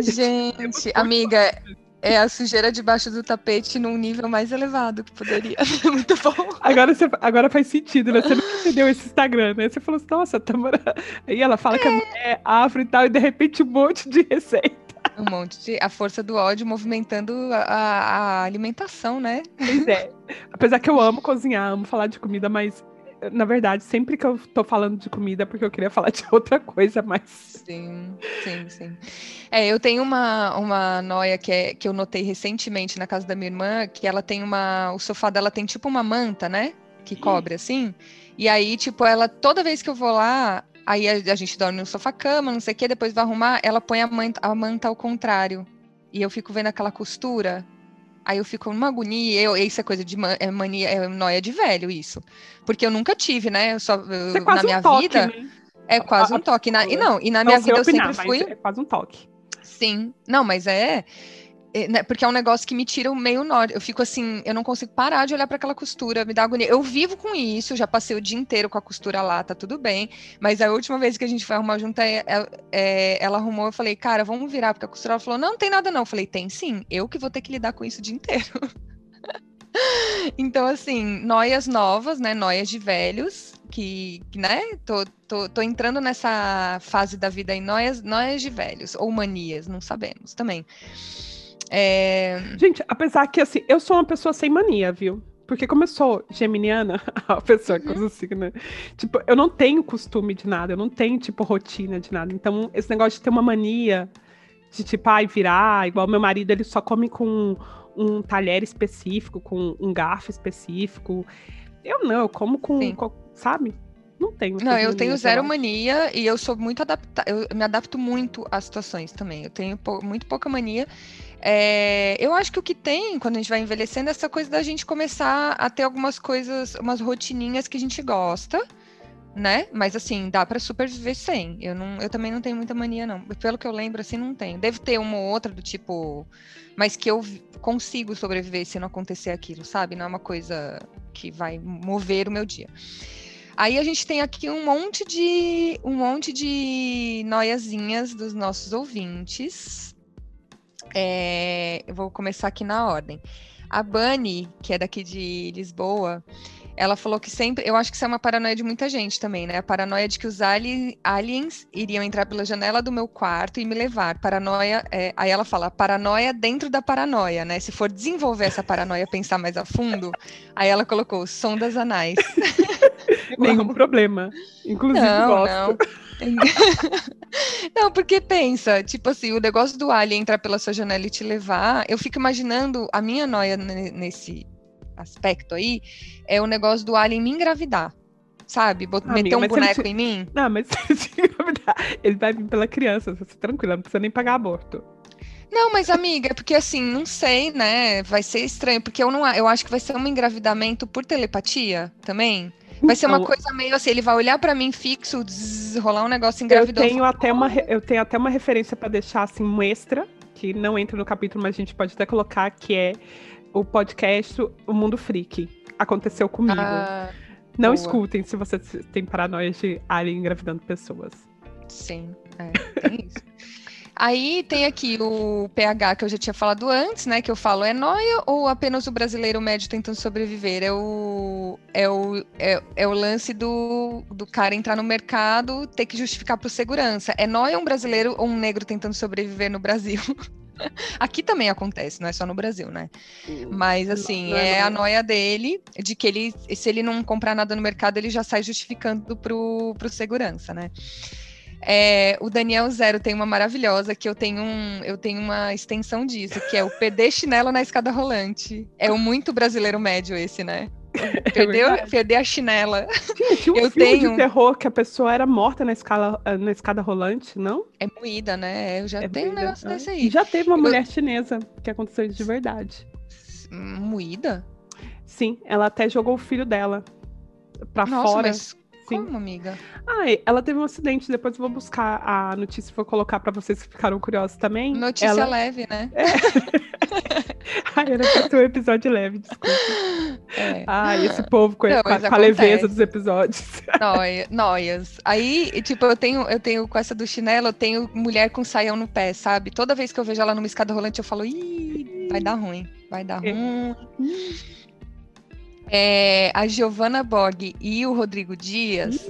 Speaker 2: Gente, amiga, é a sujeira debaixo do tapete num nível mais elevado que poderia. [LAUGHS] Muito bom.
Speaker 1: Agora, você, agora faz sentido, né? Você não entendeu esse Instagram, né? Você falou assim, nossa, Tamara. [LAUGHS] E ela fala é. que é afro e tal, e de repente um monte de receita.
Speaker 2: Um monte de. A força do ódio movimentando a, a alimentação, né?
Speaker 1: Pois é. Apesar que eu amo cozinhar, amo falar de comida, mas na verdade, sempre que eu tô falando de comida é porque eu queria falar de [LAUGHS] outra coisa, mas.
Speaker 2: Sim, sim, sim. É, eu tenho uma, uma noia que, é, que eu notei recentemente na casa da minha irmã, que ela tem uma. O sofá dela tem tipo uma manta, né? Que cobre assim. E aí, tipo, ela, toda vez que eu vou lá, aí a, a gente dorme no sofá-cama, não sei o quê, depois vai arrumar, ela põe a manta, a manta ao contrário. E eu fico vendo aquela costura. Aí eu fico numa agonia, eu, isso é coisa de é mania, é noia de velho, isso. Porque eu nunca tive, né? Eu só, eu,
Speaker 1: é na
Speaker 2: minha
Speaker 1: um toque,
Speaker 2: vida.
Speaker 1: Né?
Speaker 2: É quase um toque. Na, e não, e na minha vida opinar, eu sempre fui.
Speaker 1: É quase um toque.
Speaker 2: Sim. Não, mas é. É, né, porque é um negócio que me tira o meio norte. Eu fico assim, eu não consigo parar de olhar para aquela costura, me dá agonia. Eu vivo com isso, já passei o dia inteiro com a costura lá, tá tudo bem. Mas a última vez que a gente foi arrumar junto, é, é, ela arrumou, eu falei, cara, vamos virar, porque a costura ela falou, não, não tem nada não. Eu falei, tem sim, eu que vou ter que lidar com isso o dia inteiro. [LAUGHS] então, assim, noias novas, né? Noias de velhos, que, né? Tô, tô, tô entrando nessa fase da vida em noias, noias de velhos, ou manias, não sabemos também.
Speaker 1: É... Gente, apesar que assim, eu sou uma pessoa sem mania, viu? Porque como eu sou geminiana, [LAUGHS] a pessoa que uhum. signo, né? Tipo, eu não tenho costume de nada, eu não tenho, tipo, rotina de nada. Então, esse negócio de ter uma mania de, tipo, ai, virar, igual meu marido, ele só come com um talher específico, com um garfo específico. Eu não, eu como com, com sabe? Não tenho.
Speaker 2: Não, eu tenho zero mania e eu sou muito adaptada. Eu me adapto muito às situações também. Eu tenho pou, muito pouca mania. É, eu acho que o que tem quando a gente vai envelhecendo é essa coisa da gente começar a ter algumas coisas, umas rotininhas que a gente gosta, né? Mas assim, dá para super viver sem. Eu, não, eu também não tenho muita mania, não. Pelo que eu lembro, assim, não tenho. Deve ter uma ou outra do tipo. Mas que eu consigo sobreviver se não acontecer aquilo, sabe? Não é uma coisa que vai mover o meu dia. Aí a gente tem aqui um monte de um monte de noiazinhas dos nossos ouvintes. É, eu vou começar aqui na ordem. A Bunny, que é daqui de Lisboa, ela falou que sempre. Eu acho que isso é uma paranoia de muita gente também, né? A paranoia de que os ali, aliens iriam entrar pela janela do meu quarto e me levar. Paranoia. É, aí ela fala, paranoia dentro da paranoia, né? Se for desenvolver essa paranoia, pensar mais a fundo, aí ela colocou sondas anais. [LAUGHS]
Speaker 1: Nenhum problema. Inclusive, não, gosto.
Speaker 2: Não. [LAUGHS] não, porque pensa, tipo assim, o negócio do alien entrar pela sua janela e te levar, eu fico imaginando a minha noia nesse aspecto aí, é o negócio do alien me engravidar. Sabe? Amiga, meter um boneco
Speaker 1: ele...
Speaker 2: em mim.
Speaker 1: Não, mas se engravidar, ele vai vir pela criança, você tá tranquila, não precisa nem pagar aborto.
Speaker 2: Não, mas amiga, é porque assim, não sei, né? Vai ser estranho, porque eu não, eu acho que vai ser um engravidamento por telepatia também. Vai ser uma então, coisa meio assim, ele vai olhar para mim fixo, zzz, rolar um negócio engravidou.
Speaker 1: Eu tenho até uma, eu tenho até uma referência para deixar assim um extra, que não entra no capítulo, mas a gente pode até colocar que é o podcast O Mundo Freak. Aconteceu comigo. Ah, não boa. escutem se você tem paranoia de alien engravidando pessoas.
Speaker 2: Sim, é, tem isso. [LAUGHS] Aí tem aqui o pH que eu já tinha falado antes, né? Que eu falo, é noia ou apenas o brasileiro médio tentando sobreviver? É o, é o, é, é o lance do, do cara entrar no mercado, ter que justificar por segurança. É noia um brasileiro ou um negro tentando sobreviver no Brasil? [LAUGHS] Aqui também acontece, não é só no Brasil, né? Mas assim, não, não é, é a noia dele de que ele, se ele não comprar nada no mercado, ele já sai justificando pro, pro segurança, né? É, o Daniel Zero tem uma maravilhosa que eu tenho, um, eu tenho uma extensão disso, que é o PD chinelo na escada rolante. É o muito brasileiro médio esse, né? Perdeu, [LAUGHS] é perder a chinela.
Speaker 1: Tinha, tinha um
Speaker 2: Eu tenho-
Speaker 1: de terror que a pessoa era morta na, escala, na escada rolante, não?
Speaker 2: É moída, né? Eu já
Speaker 1: É
Speaker 2: tenho um negócio
Speaker 1: Ah,
Speaker 2: desse
Speaker 1: E
Speaker 2: aí.
Speaker 1: já teve uma
Speaker 2: Eu-
Speaker 1: mulher chinesa que aconteceu isso de verdade.
Speaker 2: Moída?
Speaker 1: Sim, ela até jogou o filho dela pra
Speaker 2: Nossa,
Speaker 1: fora.
Speaker 2: mas
Speaker 1: Sim.
Speaker 2: como, amiga?
Speaker 1: Ai, ela teve um acidente, depois eu vou buscar a notícia e vou colocar pra vocês que ficaram curiosos também.
Speaker 2: Notícia
Speaker 1: ela...
Speaker 2: leve, né? [LAUGHS]
Speaker 1: Ai, era pra ser um episódio leve, desculpa.
Speaker 2: É.
Speaker 1: Ai, esse povo com,
Speaker 2: Não,
Speaker 1: com a, com a leveza dos episódios. [LAUGHS]
Speaker 2: Noia, noias. Aí, tipo, eu tenho, eu tenho com essa do chinelo, eu tenho mulher com saião no pé, sabe? Toda vez que eu vejo ela numa escada rolante, eu falo, ih, vai dar ruim, vai dar
Speaker 1: É.
Speaker 2: ruim. É, a Giovanna Borg e o Rodrigo Dias,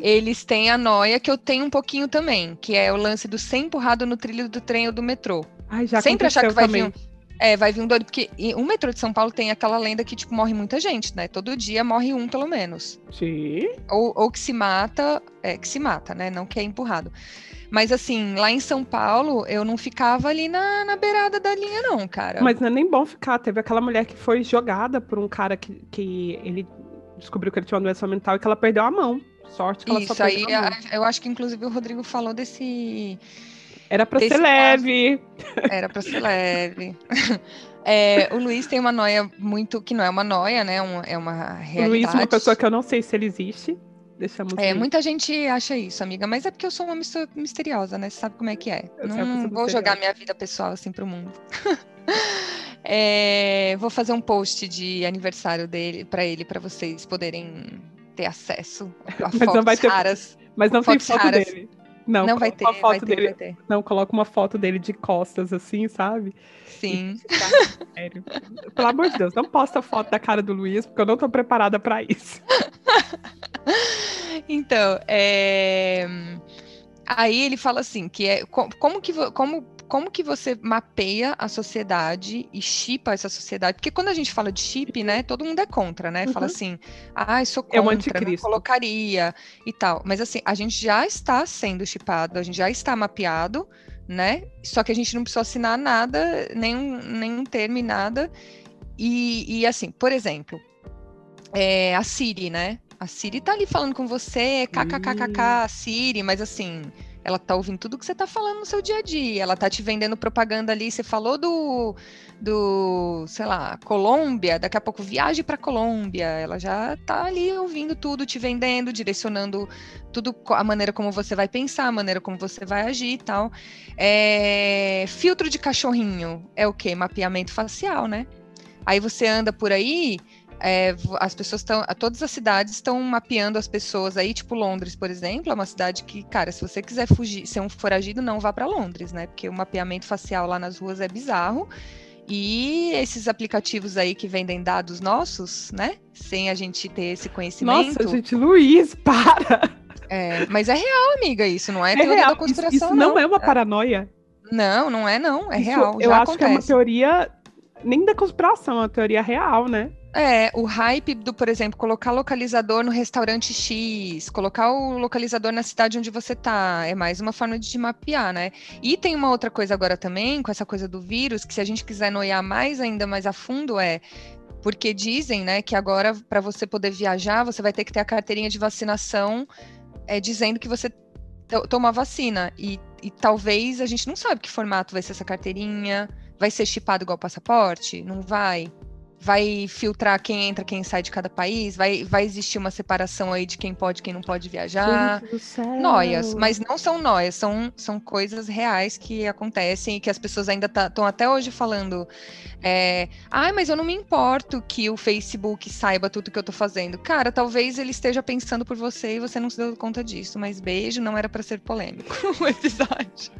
Speaker 2: eles têm a noia que eu tenho um pouquinho também, que é o lance do ser empurrado no trilho do trem ou do metrô.
Speaker 1: Ai,
Speaker 2: Sempre achar que vai
Speaker 1: também.
Speaker 2: vir um, é, vai vir um doido, porque o metrô de São Paulo tem aquela lenda que, tipo, morre muita gente, né? Todo dia morre um, pelo menos.
Speaker 1: Sim.
Speaker 2: Ou, ou que se mata, é, que se mata, né? Não que é empurrado. Mas assim, lá em São Paulo, eu não ficava ali na, na beirada da linha, não, cara.
Speaker 1: Mas não é nem bom ficar. Teve aquela mulher que foi jogada por um cara que, que ele descobriu que ele tinha uma doença mental e que ela perdeu a mão. Sorte que ela
Speaker 2: Isso
Speaker 1: só
Speaker 2: aí,
Speaker 1: perdeu a mão.
Speaker 2: eu acho que inclusive o Rodrigo falou desse.
Speaker 1: Era pra
Speaker 2: desse
Speaker 1: ser
Speaker 2: caso.
Speaker 1: leve.
Speaker 2: Era pra ser leve. [LAUGHS] É, o Luiz tem uma noia muito. que não é uma noia, né? um- é uma
Speaker 1: O
Speaker 2: realidade.
Speaker 1: Luiz, uma pessoa que eu não sei se ele existe.
Speaker 2: É, muita gente acha isso, amiga, mas é porque eu sou uma misto- misteriosa, né? Você sabe como é que é.
Speaker 1: Eu
Speaker 2: Não
Speaker 1: pessoa
Speaker 2: vou jogar
Speaker 1: misteriosa.
Speaker 2: minha vida pessoal assim pro mundo. [LAUGHS] É, vou fazer um post de aniversário dele para ele, para vocês poderem ter acesso a [LAUGHS]
Speaker 1: Mas não
Speaker 2: fotos
Speaker 1: vai ter-
Speaker 2: raras.
Speaker 1: Mas não tem foto
Speaker 2: raras.
Speaker 1: dele. Não,
Speaker 2: Não, vai ter,
Speaker 1: uma foto
Speaker 2: vai ter,
Speaker 1: dele.
Speaker 2: vai ter.
Speaker 1: Não, coloca uma foto dele de costas, assim, sabe?
Speaker 2: Sim. [LAUGHS]
Speaker 1: Sério. Pelo amor de Deus, não posta foto da cara do Luiz, porque eu não tô preparada pra isso. [LAUGHS]
Speaker 2: Então, é, aí ele fala assim, que é co- como que como como que você mapeia a sociedade e chipa essa sociedade? Porque quando a gente fala de chip, né, todo mundo é contra, né? Fala
Speaker 1: Uhum.
Speaker 2: assim, ah, sou
Speaker 1: É
Speaker 2: contra, não
Speaker 1: anticristo.
Speaker 2: colocaria e tal. Mas assim, a gente já está sendo chipado, a gente já está mapeado, né? Só que a gente não precisou assinar nada, nenhum, nenhum termo e nada. E, e assim, por exemplo, é, a Siri, né? A Siri tá ali falando com você, kkkk, Siri, mas assim, ela tá ouvindo tudo que você tá falando no seu dia a dia. Ela tá te vendendo propaganda ali. Você falou do, do sei lá, Colômbia, daqui a pouco viaje para Colômbia. Ela já tá ali ouvindo tudo, te vendendo, direcionando tudo, a maneira como você vai pensar, a maneira como você vai agir e tal. É, filtro de cachorrinho é o quê? Mapeamento facial, né? Aí você anda por aí, é, as pessoas estão, todas as cidades estão mapeando as pessoas aí, tipo Londres, por exemplo, é uma cidade que, cara, se você quiser fugir, ser um foragido, não vá para Londres, né? Porque o mapeamento facial lá nas ruas é bizarro. E esses aplicativos aí que vendem dados nossos, né? Sem a gente ter esse conhecimento.
Speaker 1: Nossa, gente, Luiz, para!
Speaker 2: é, mas é real, amiga, isso não é,
Speaker 1: É
Speaker 2: teoria
Speaker 1: real.
Speaker 2: da
Speaker 1: Isso,
Speaker 2: conspiração,
Speaker 1: isso não é uma paranoia.
Speaker 2: Não, não é não, é
Speaker 1: Isso
Speaker 2: real,
Speaker 1: Eu acho que é uma
Speaker 2: acontece.
Speaker 1: teoria, nem da conspiração, é uma teoria real, né?
Speaker 2: É, o hype do, por exemplo, colocar localizador no restaurante X, colocar o localizador na cidade onde você tá, é mais uma forma de te mapear, né? E tem uma outra coisa agora também, com essa coisa do vírus, que se a gente quiser noiar mais ainda mais a fundo, é porque dizem, né, que agora para você poder viajar, você vai ter que ter a carteirinha de vacinação é, dizendo que você to- tomou a vacina. E, e talvez a gente não sabe que formato vai ser essa carteirinha, vai ser chipado igual passaporte? Não vai? Vai filtrar quem entra, quem sai de cada país? Vai, vai existir uma separação aí de quem pode e quem não pode viajar? Noias, mas não são noias, são, são coisas reais que acontecem e que as pessoas ainda estão até hoje falando. É, Ai, mas eu não me importo que o Facebook saiba tudo que eu tô fazendo. Cara, talvez ele esteja pensando por você e você não se deu conta disso, mas beijo, não era para ser polêmico [LAUGHS] o episódio.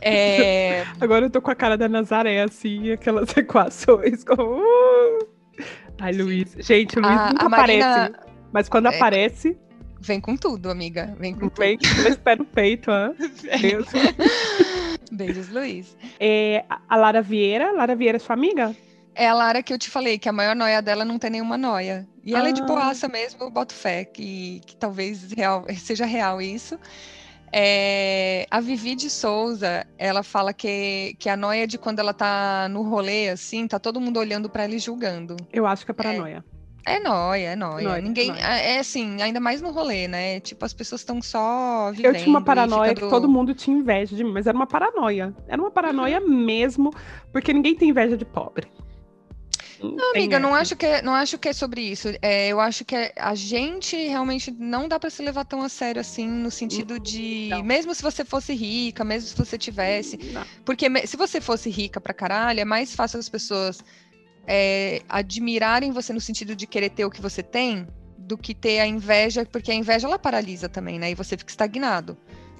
Speaker 2: É,
Speaker 1: Agora eu tô com a cara da Nazaré, assim, aquelas [LAUGHS] equações. Como... uh! Ai, Luiz. Gente, o Luiz
Speaker 2: A-
Speaker 1: nunca
Speaker 2: a Marina-
Speaker 1: aparece. Mas quando
Speaker 2: É.
Speaker 1: aparece,
Speaker 2: vem com tudo, amiga. Vem com tudo.
Speaker 1: vem com dois pés no peito, hã? [LAUGHS] Deus.
Speaker 2: Beijos, Luiz.
Speaker 1: É, a- Lara Vieira. Lara Vieira é sua amiga?
Speaker 2: É a Lara que eu te falei, que a maior noia dela não tem nenhuma noia. E ela é de
Speaker 1: Ah.
Speaker 2: boaça mesmo, eu boto fé, que, que talvez real, seja real isso. É, a Vivi de Souza, ela fala que, que a noia de quando ela tá no rolê, assim, tá todo mundo olhando para ela e julgando.
Speaker 1: Eu acho que é paranoia.
Speaker 2: É, é noia, é noia.
Speaker 1: Noia,
Speaker 2: Ninguém.
Speaker 1: noia.
Speaker 2: É é assim, ainda mais no rolê, né? Tipo, as pessoas estão só vivendo.
Speaker 1: Eu tinha uma paranoia que
Speaker 2: ficando-
Speaker 1: todo mundo tinha inveja de mim, mas era uma paranoia. Era uma paranoia
Speaker 2: Uhum.
Speaker 1: mesmo, porque ninguém tem inveja de pobre.
Speaker 2: Não, amiga, não acho que é, não acho que é sobre isso. É, eu acho que é- a gente realmente não dá para se levar tão a sério assim, no sentido de,
Speaker 1: Não.
Speaker 2: mesmo se você fosse rica, mesmo se você tivesse,
Speaker 1: Não.
Speaker 2: porque se você fosse rica pra caralho, é mais fácil as pessoas é, admirarem você no sentido de querer ter o que você tem, do que ter a inveja, porque a inveja ela paralisa também, né? E você fica estagnado.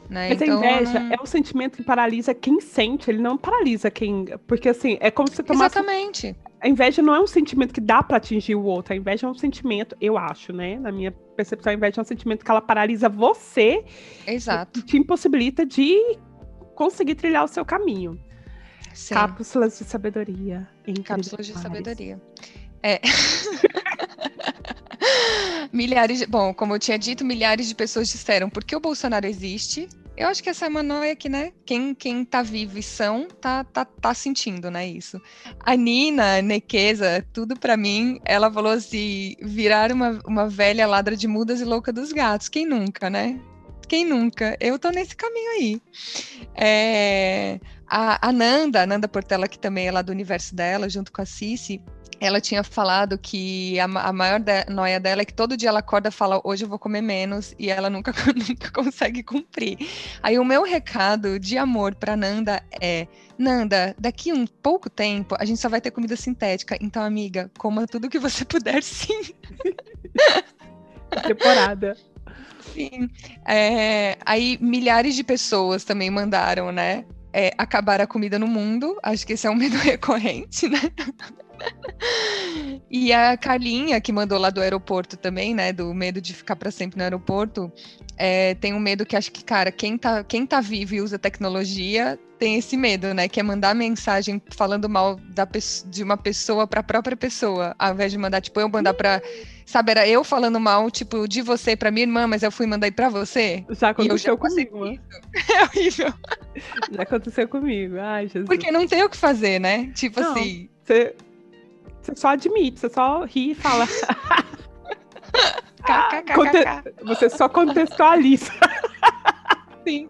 Speaker 2: Né?
Speaker 1: Mas
Speaker 2: então,
Speaker 1: a inveja
Speaker 2: não-
Speaker 1: é um sentimento que paralisa quem sente, ele não paralisa quem. Porque assim, é como se tomasse.
Speaker 2: Exatamente.
Speaker 1: A inveja não é um sentimento que dá pra atingir o outro. A inveja é um sentimento, eu acho, né? Na minha percepção, a inveja é um sentimento que ela paralisa você
Speaker 2: Exato.
Speaker 1: e te impossibilita de conseguir trilhar o seu caminho.
Speaker 2: Sim.
Speaker 1: Cápsulas de sabedoria.
Speaker 2: Cápsulas de sabedoria. É. [LAUGHS] milhares de, bom, como eu tinha dito, milhares de pessoas disseram por que o Bolsonaro existe. Eu acho que essa é uma noia que, né? Quem, quem tá vivo e são, tá, tá, tá sentindo, né? Isso. A Nina Nequeza, tudo pra mim, ela falou assim: virar uma, uma velha ladra de mudas e louca dos gatos. Quem nunca, né? Quem nunca? Eu tô nesse caminho aí. É, a, a Nanda, a Nanda Portela, que também é lá do universo dela, junto com a Cici, ela tinha falado que a, a maior de- noia dela é que todo dia ela acorda e fala, hoje eu vou comer menos, e ela nunca, [LAUGHS] nunca consegue cumprir. Aí o meu recado de amor pra Nanda é, Nanda, daqui um pouco tempo a gente só vai ter comida sintética, então amiga, coma tudo que você [LAUGHS] puder sim. [LAUGHS]
Speaker 1: Temporada.
Speaker 2: Sim. É, aí milhares de pessoas também mandaram, né? é, acabar a comida no mundo. Acho que esse é um medo recorrente, né? [LAUGHS] E a Carlinha, que mandou lá do aeroporto também, né? Do medo de ficar para sempre no aeroporto, é, tem um medo que acho que, cara, quem tá, quem tá vivo e usa tecnologia tem esse medo, né? Que é mandar mensagem falando mal da, de uma pessoa para a própria pessoa, ao invés de mandar, tipo, eu mandar para Sabe, era eu falando mal, tipo, de você pra minha irmã, mas eu fui mandar pra você.
Speaker 1: Já
Speaker 2: eu já
Speaker 1: aconteceu
Speaker 2: passei
Speaker 1: comigo. [LAUGHS]
Speaker 2: É horrível.
Speaker 1: Já aconteceu comigo. Ai, Jesus.
Speaker 2: Porque não tem o que fazer, né? Tipo
Speaker 1: Não.
Speaker 2: assim.
Speaker 1: Você, você só admite, você só ri e fala. [LAUGHS] Conte-. Você só contextualiza. [LAUGHS]
Speaker 2: Sim.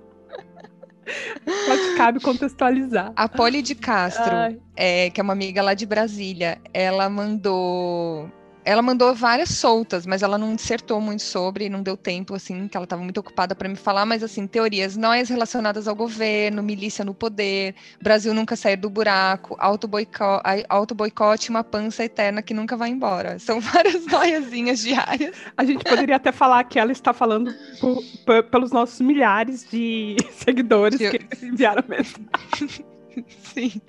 Speaker 1: Só te cabe contextualizar.
Speaker 2: A Poli de Castro, é, que é uma amiga lá de Brasília, ela mandou. Ela mandou várias soltas, mas ela não dissertou muito sobre, não deu tempo, assim, que ela estava muito ocupada para me falar, mas assim, teorias noias relacionadas ao governo, milícia no poder, Brasil nunca sair do buraco, auto-boicote, auto-boicote, uma pança eterna que nunca vai embora. [LAUGHS] São várias noiazinhas diárias.
Speaker 1: a gente poderia até falar que ela está falando por- por- pelos nossos milhares de [LAUGHS] seguidores
Speaker 2: Eu-
Speaker 1: que enviaram mensagem. [LAUGHS]
Speaker 2: Sim.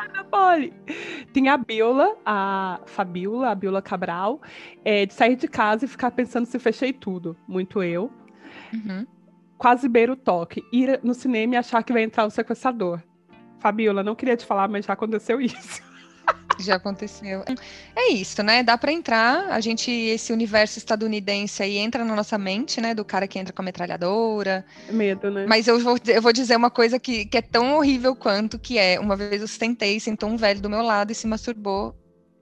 Speaker 1: Ana Poli. Tem a Biola, a Fabiola, a Biola Cabral, é, de sair de casa e ficar pensando se fechei tudo. Muito eu.
Speaker 2: Uhum.
Speaker 1: Quase beira o toque. Ir no cinema e achar que vai entrar o sequestrador. Fabiola, não queria te falar, mas já aconteceu isso.
Speaker 2: Já aconteceu. É isso, né? Dá pra entrar. A gente, esse universo estadunidense aí entra na nossa mente, né? Do cara que entra com a metralhadora.
Speaker 1: Medo, né?
Speaker 2: Mas eu vou, eu vou dizer uma coisa que, que é tão horrível quanto que é. Uma vez eu sentei, sentou um velho do meu lado e se masturbou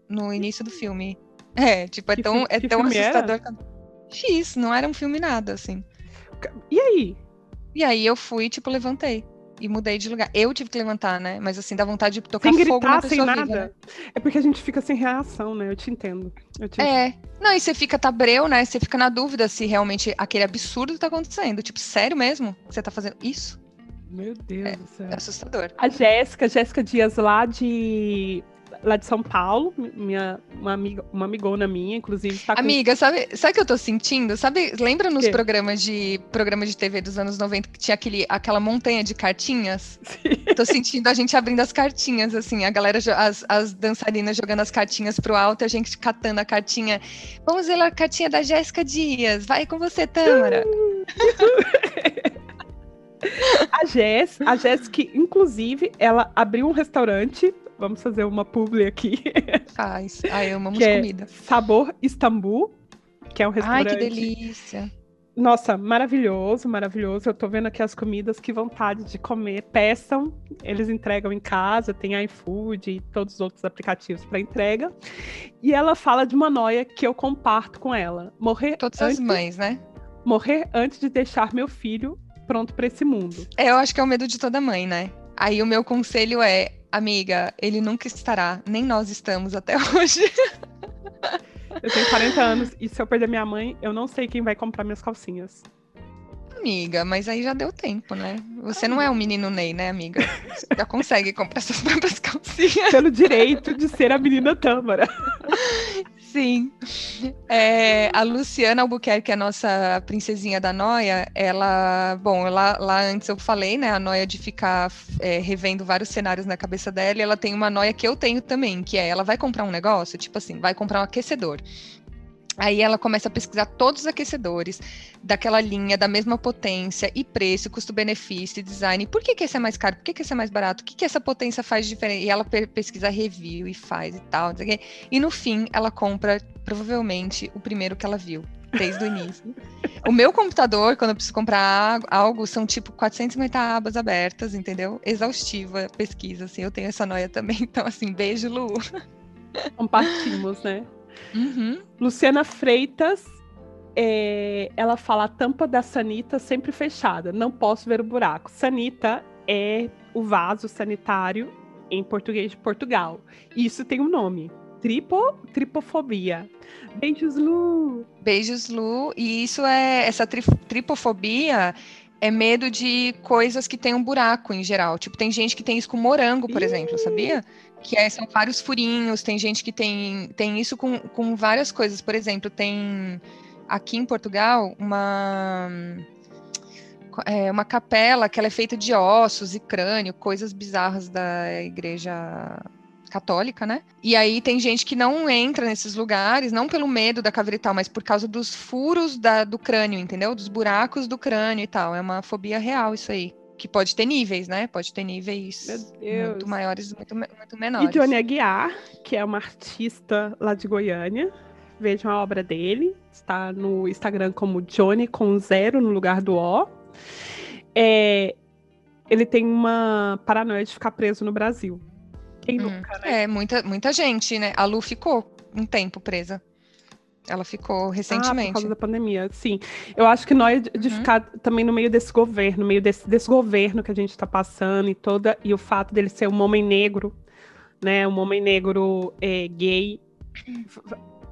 Speaker 2: no início do filme. [LAUGHS] É, tipo, é
Speaker 1: Que
Speaker 2: tão, é tão
Speaker 1: filme era?
Speaker 2: assustador. X, não era um filme nada, assim.
Speaker 1: E aí?
Speaker 2: E aí eu fui, tipo, levantei. E mudei de lugar. Eu tive que levantar, né? Mas assim, dá vontade de tocar
Speaker 1: Sem
Speaker 2: fogo na
Speaker 1: gritar, sem
Speaker 2: pessoa
Speaker 1: nada?
Speaker 2: viva, né?
Speaker 1: É porque a gente fica sem reação, né? Eu te entendo. Eu te.
Speaker 2: É. Não, e você fica tabreu, né? Você fica na dúvida se realmente aquele absurdo tá acontecendo. Tipo, sério mesmo? que Você tá fazendo isso?
Speaker 1: Meu Deus do céu.
Speaker 2: É assustador.
Speaker 1: A Jéssica, Jéssica Dias lá de lá de São Paulo, minha uma amiga, uma amigona minha, inclusive está com
Speaker 2: Amiga, sabe, sabe o que eu tô sentindo? Sabe, lembra nos programas de programas de TV dos anos 90 que tinha aquele, aquela montanha de cartinhas? [LAUGHS] Tô sentindo a gente abrindo as cartinhas, assim, a galera, as, as dançarinas jogando as cartinhas pro alto e a gente catando a cartinha. Vamos ver a cartinha da Jéssica Dias. Vai com você, Tâmara. [LAUGHS]
Speaker 1: a Jess, a Jess que inclusive ela abriu um restaurante, vamos fazer uma publi aqui,
Speaker 2: Faz. Ai, amamos
Speaker 1: Que é-
Speaker 2: comida.
Speaker 1: Sabor Istambul, que é um
Speaker 2: Ai,
Speaker 1: restaurante
Speaker 2: que delícia.
Speaker 1: Nossa, maravilhoso, maravilhoso. Eu tô vendo aqui as comidas, que vontade de comer. Peçam, eles entregam em casa, tem iFood e todos os outros aplicativos para entrega. E ela fala de uma noia que eu comparto com ela. Morrer
Speaker 2: Todas
Speaker 1: antes,
Speaker 2: as mães, né?
Speaker 1: Morrer antes de deixar meu filho pronto para esse mundo.
Speaker 2: É, eu acho que é o medo de toda mãe, né? Aí o meu conselho é, amiga, ele nunca estará, nem nós estamos até [LAUGHS] hoje.
Speaker 1: Eu tenho 40 anos e se eu perder minha mãe, eu não sei quem vai comprar minhas calcinhas.
Speaker 2: Amiga, mas aí já deu tempo, né? Você não é um menino Ney, né, amiga? Você já consegue comprar suas próprias calcinhas.
Speaker 1: Pelo direito de ser a menina Tâmara. [LAUGHS]
Speaker 2: Sim. É, a Luciana Albuquerque, a nossa princesinha da noia, ela, bom, lá, lá antes eu falei, né, a noia de ficar é, revendo vários cenários na cabeça dela, e ela tem uma noia que eu tenho também, que é, ela vai comprar um negócio, tipo assim, vai comprar um aquecedor. Aí ela começa a pesquisar todos os aquecedores daquela linha, da mesma potência e preço, custo-benefício, design. Por que, que esse é mais caro? Por que, que esse é mais barato? O que, que essa potência faz diferente? E ela pesquisa review e faz e tal. E no fim, ela compra provavelmente o primeiro que ela viu, desde o início. o meu computador, quando eu preciso comprar algo, são tipo 450 abas abertas, entendeu? Exaustiva pesquisa, assim. Eu tenho essa noia também. [LAUGHS] Então, assim, beijo, Lu.
Speaker 1: Compartimos, né?
Speaker 2: Uhum.
Speaker 1: Luciana Freitas, é, ela fala a tampa da sanita sempre fechada, não posso ver o buraco. Sanita é o vaso sanitário em português de Portugal. Isso tem um nome. Tripo, tripofobia. Beijos, Lu.
Speaker 2: Beijos, Lu. E isso é essa tri, tripofobia é medo de coisas que tem um buraco em geral. Tipo, tem gente que tem isso com morango, por Ih. exemplo, sabia? Que é, são vários furinhos, tem gente que tem, tem isso com, com várias coisas. Por exemplo, tem aqui em Portugal uma, é, uma capela que ela é feita de ossos e crânio, coisas bizarras da igreja católica, né? E aí tem gente que não entra nesses lugares, não pelo medo da caveira e tal, mas por causa dos furos da, do crânio, entendeu? Dos buracos do crânio e tal. É uma fobia real isso aí. Que pode ter níveis, né? Pode ter níveis muito maiores, muito, muito menores.
Speaker 1: E Johnny Aguiar, que é uma artista lá de Goiânia. Vejam a obra dele. Está no Instagram como Johnny com zero no lugar do O. É, ele tem uma paranoia de ficar preso no Brasil. Quem hum, nunca, né?
Speaker 2: É, muita, muita gente, né? A Lu ficou um tempo presa. Ela ficou recentemente. Ah,
Speaker 1: por causa da pandemia, sim. Eu acho que nós de, uhum. ficar também no meio desse governo, no meio desse desgoverno que a gente está passando e toda e o fato dele ser um homem negro, né, um homem negro é, gay,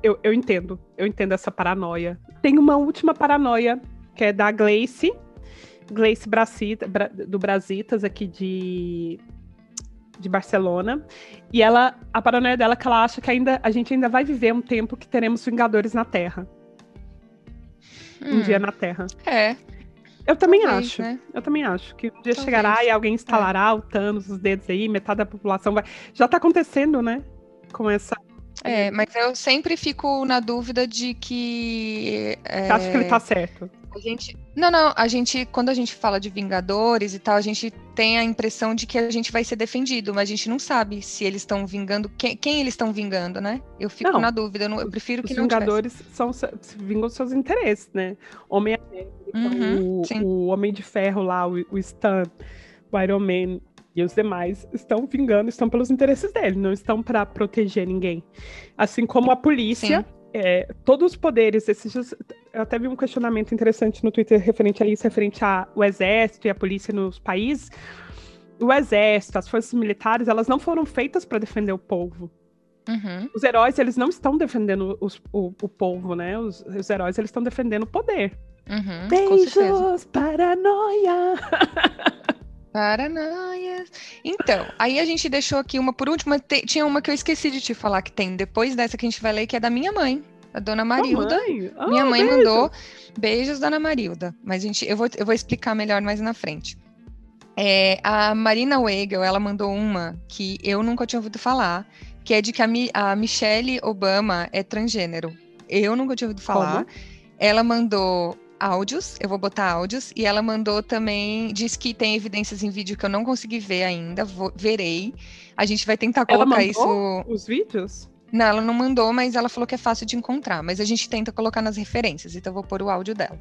Speaker 1: eu, eu entendo, eu entendo essa paranoia. Tem uma última paranoia que é da Gleice, Gleice Bracita, do Brasitas aqui de de Barcelona. E ela, a paranoia dela é que ela acha que ainda a gente ainda vai viver um tempo que teremos Vingadores na Terra. Hum. Um dia na Terra.
Speaker 2: É.
Speaker 1: Eu também Talvez, acho. Né? Eu também acho que um dia Talvez. chegará e alguém instalará é. o Thanos, os dedos aí, metade da população vai. Já tá acontecendo, né? Com essa.
Speaker 2: É, mas eu sempre fico na dúvida de que.
Speaker 1: É... Acha que ele tá certo?
Speaker 2: A gente. Não, não. A gente, quando a gente fala de Vingadores e tal, a gente tem a impressão de que a gente vai ser defendido, mas a gente não sabe se eles estão vingando. Quem, quem, eles estão vingando, né? Eu fico não, na dúvida. Eu, não, eu prefiro que
Speaker 1: os
Speaker 2: não.
Speaker 1: Os Vingadores são, vingam seus interesses, né? Homem uhum, o, o, Homem de Ferro lá, o, o Stan, o Iron Man e os demais estão vingando, estão pelos interesses dele, não estão para proteger ninguém. Assim como a polícia. É, todos os poderes, esses eu até vi um questionamento interessante no Twitter referente a isso, referente ao exército e a polícia nos países. O exército, as forças militares, elas não foram feitas para defender o povo.
Speaker 2: Uhum.
Speaker 1: Os heróis, eles não estão defendendo os, o, o povo, né? Os, os heróis, eles estão defendendo o poder.
Speaker 2: Uhum,
Speaker 1: Beijos, paranoia! [LAUGHS]
Speaker 2: Paranoias. Então, aí a gente deixou aqui uma por último. Te, tinha uma que eu esqueci de te falar que tem depois dessa que a gente vai ler, que é da minha mãe, a dona Marilda.
Speaker 1: Mãe? Oh,
Speaker 2: minha mãe
Speaker 1: beijo.
Speaker 2: mandou beijos, dona Marilda. Mas a gente, eu, vou, eu vou explicar melhor mais na frente. É, a Marina Weigel, ela mandou uma que eu nunca tinha ouvido falar, que é de que a, Mi, a Michelle Obama é transgênero. Eu nunca tinha ouvido falar. Como? Ela mandou áudios, eu vou botar áudios, e ela mandou também, diz que tem evidências em vídeo que eu não consegui ver ainda, vou, verei. A gente vai tentar colocar isso.
Speaker 1: Os vídeos?
Speaker 2: Não, ela não mandou, mas ela falou que é fácil de encontrar. Mas a gente tenta colocar nas referências, então eu vou pôr o áudio dela.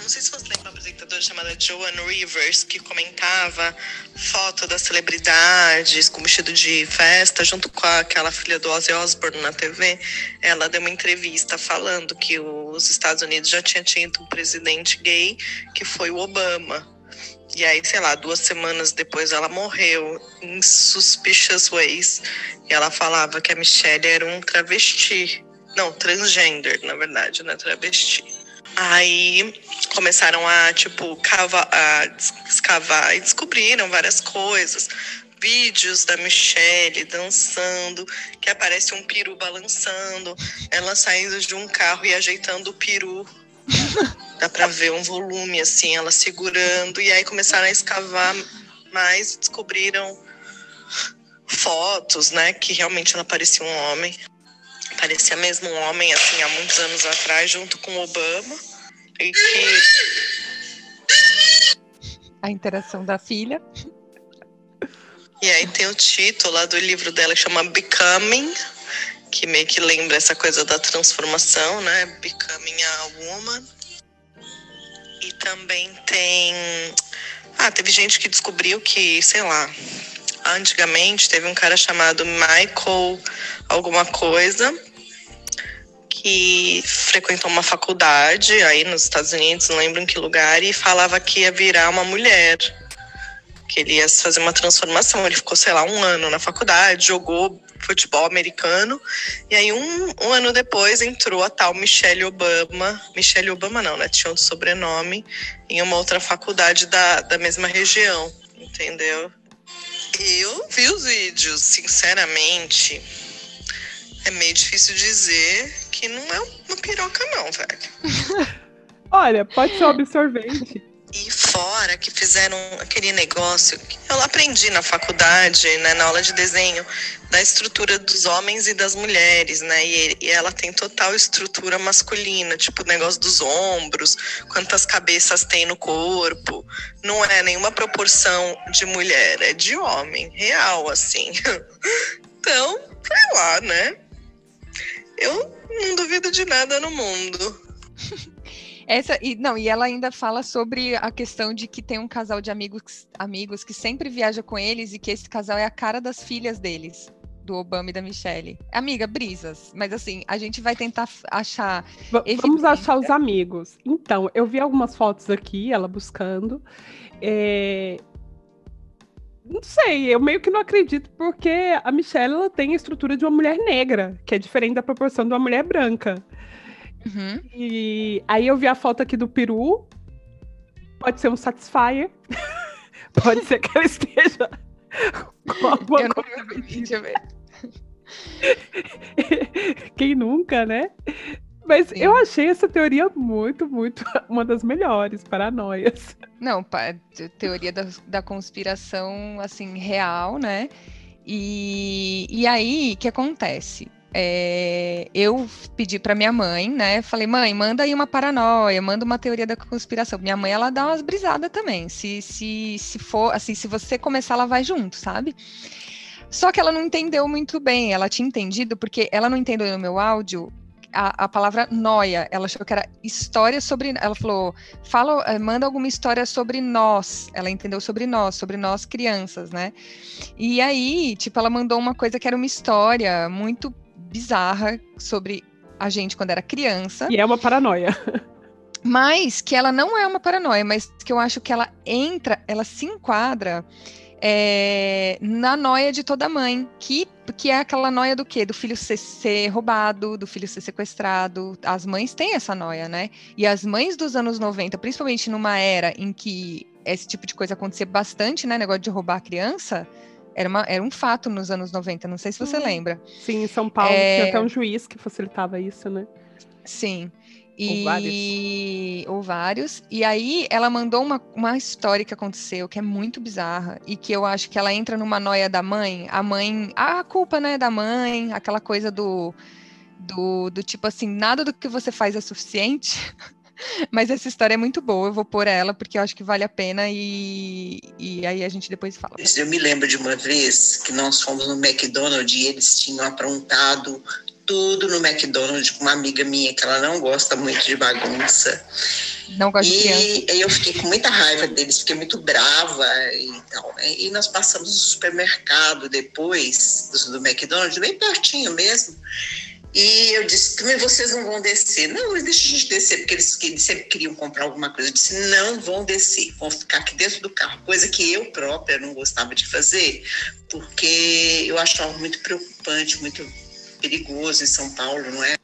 Speaker 4: Não sei se você lembra uma apresentadora chamada Joan Rivers, que comentava foto das celebridades com vestido de festa, junto com aquela filha do Ozzy Osbourne na TV. Ela deu uma entrevista falando que os Estados Unidos já tinha tido um presidente gay, que foi o Obama. E aí, sei lá, duas semanas depois ela morreu em Suspicious Ways. E ela falava que a Michelle era um travesti. Não, transgender, na verdade, né? Travesti. Aí começaram a, tipo, cava, a escavar e descobriram várias coisas. Vídeos da Michelle dançando, que aparece um peru balançando, ela saindo de um carro e ajeitando o peru. Dá pra ver um volume, assim, ela segurando. E aí começaram a escavar mais e descobriram fotos, né? Que realmente ela parecia um homem. Parecia mesmo um homem, assim, há muitos anos atrás, junto com Obama. E que.
Speaker 2: A interação da filha.
Speaker 4: E aí tem o título lá do livro dela que chama Becoming, que meio que lembra essa coisa da transformação, né? Becoming a Woman. E também tem. Ah, teve gente que descobriu que, sei lá, antigamente teve um cara chamado Michael alguma coisa que frequentou uma faculdade aí nos Estados Unidos, não lembro em que lugar, e falava que ia virar uma mulher. Que ele ia fazer uma transformação. Ele ficou, sei lá, um ano na faculdade, jogou futebol americano. E aí, um, um ano depois, entrou a tal Michelle Obama. Michelle Obama não, né? Tinha outro sobrenome em uma outra faculdade da, da mesma região, entendeu? Eu vi os vídeos, sinceramente. É meio difícil dizer que não é uma piroca, não, velho. [LAUGHS]
Speaker 1: Olha, pode ser um absorvente.
Speaker 4: E fora que fizeram aquele negócio que eu aprendi na faculdade, né, na aula de desenho, da estrutura dos homens e das mulheres, né? E, e ela tem total estrutura masculina, tipo o negócio dos ombros, quantas cabeças tem no corpo. Não é nenhuma proporção de mulher, é de homem, real, assim. [LAUGHS] Então, sei lá, né? Eu não duvido de nada no mundo. [LAUGHS]
Speaker 2: Essa, e, não, e ela ainda fala sobre a questão de que tem um casal de amigos, amigos que sempre viaja com eles e que esse casal é a cara das filhas deles, do Obama e da Michelle. Amiga, brisas, mas assim, a gente vai tentar achar.
Speaker 1: V vamos achar os amigos. Então, eu vi algumas fotos aqui, ela buscando. É... Não sei, eu meio que não acredito, porque a Michelle ela tem a estrutura de uma mulher negra, que é diferente da proporção de uma mulher branca. Uhum. E aí eu vi a foto aqui do peru. Pode ser um Satisfyer. [LAUGHS] Pode ser que ela esteja com alguma eu coisa. Deixa eu ver. [LAUGHS] Quem nunca, né? Mas Sim. eu achei essa teoria muito, muito [LAUGHS] uma das melhores paranoias.
Speaker 2: Não, teoria da, da conspiração, assim, real, né? E, e aí, o que acontece? É, eu pedi para minha mãe, né? Falei, mãe, manda aí uma paranoia, manda uma teoria da conspiração. Minha mãe, ela dá umas brisadas também. Se, se, se for, assim, se você começar, ela vai junto, sabe? Só que ela não entendeu muito bem. Ela tinha entendido, porque ela não entendeu no meu áudio a, a, palavra noia. Ela achou que era história sobre. Ela falou, fala, eh, manda alguma história sobre nós. Ela entendeu sobre nós, sobre nós crianças, né? E aí, tipo, ela mandou uma coisa que era uma história muito bizarra sobre a gente quando era criança.
Speaker 1: E é uma paranoia.
Speaker 2: Mas que ela não é uma paranoia, mas que eu acho que ela entra, ela se enquadra é, na noia de toda mãe, que, que é aquela noia do quê? Do filho ser, ser, roubado, do filho ser sequestrado. As mães têm essa noia, né? E as mães dos anos 90, principalmente numa era em que esse tipo de coisa acontecia bastante, né? Negócio de roubar a criança, era, uma, era um fato nos anos 90, não sei se você hum. lembra.
Speaker 1: Sim, em São Paulo é... tinha até um juiz que facilitava isso, né?
Speaker 2: Sim. E... Ou vários. Ou vários. E aí ela mandou uma, uma história que aconteceu, que é muito bizarra, e que eu acho que ela entra numa noia da mãe. A mãe. A culpa, né, da mãe, aquela coisa do. Do, do tipo assim, nada do que você faz é suficiente. [LAUGHS] [LAUGHS] Mas essa história é muito boa, eu vou pôr ela porque eu acho que vale a pena e, e aí a gente depois fala.
Speaker 5: Eu me lembro de uma vez que nós fomos no McDonald's e eles tinham aprontado tudo no McDonald's com uma amiga minha que ela não gosta muito de bagunça.
Speaker 2: Não gosta de
Speaker 5: E eu fiquei com muita raiva deles, fiquei muito brava e tal. Né? E nós passamos no supermercado depois do McDonald's, bem pertinho mesmo. E eu disse, também vocês não vão descer. Não, deixa a gente descer, porque eles, eles, sempre queriam comprar alguma coisa. Eu disse, não vão descer, vão ficar aqui dentro do carro. Coisa que eu própria não gostava de fazer, porque eu achava muito preocupante, muito perigoso em São Paulo, não é?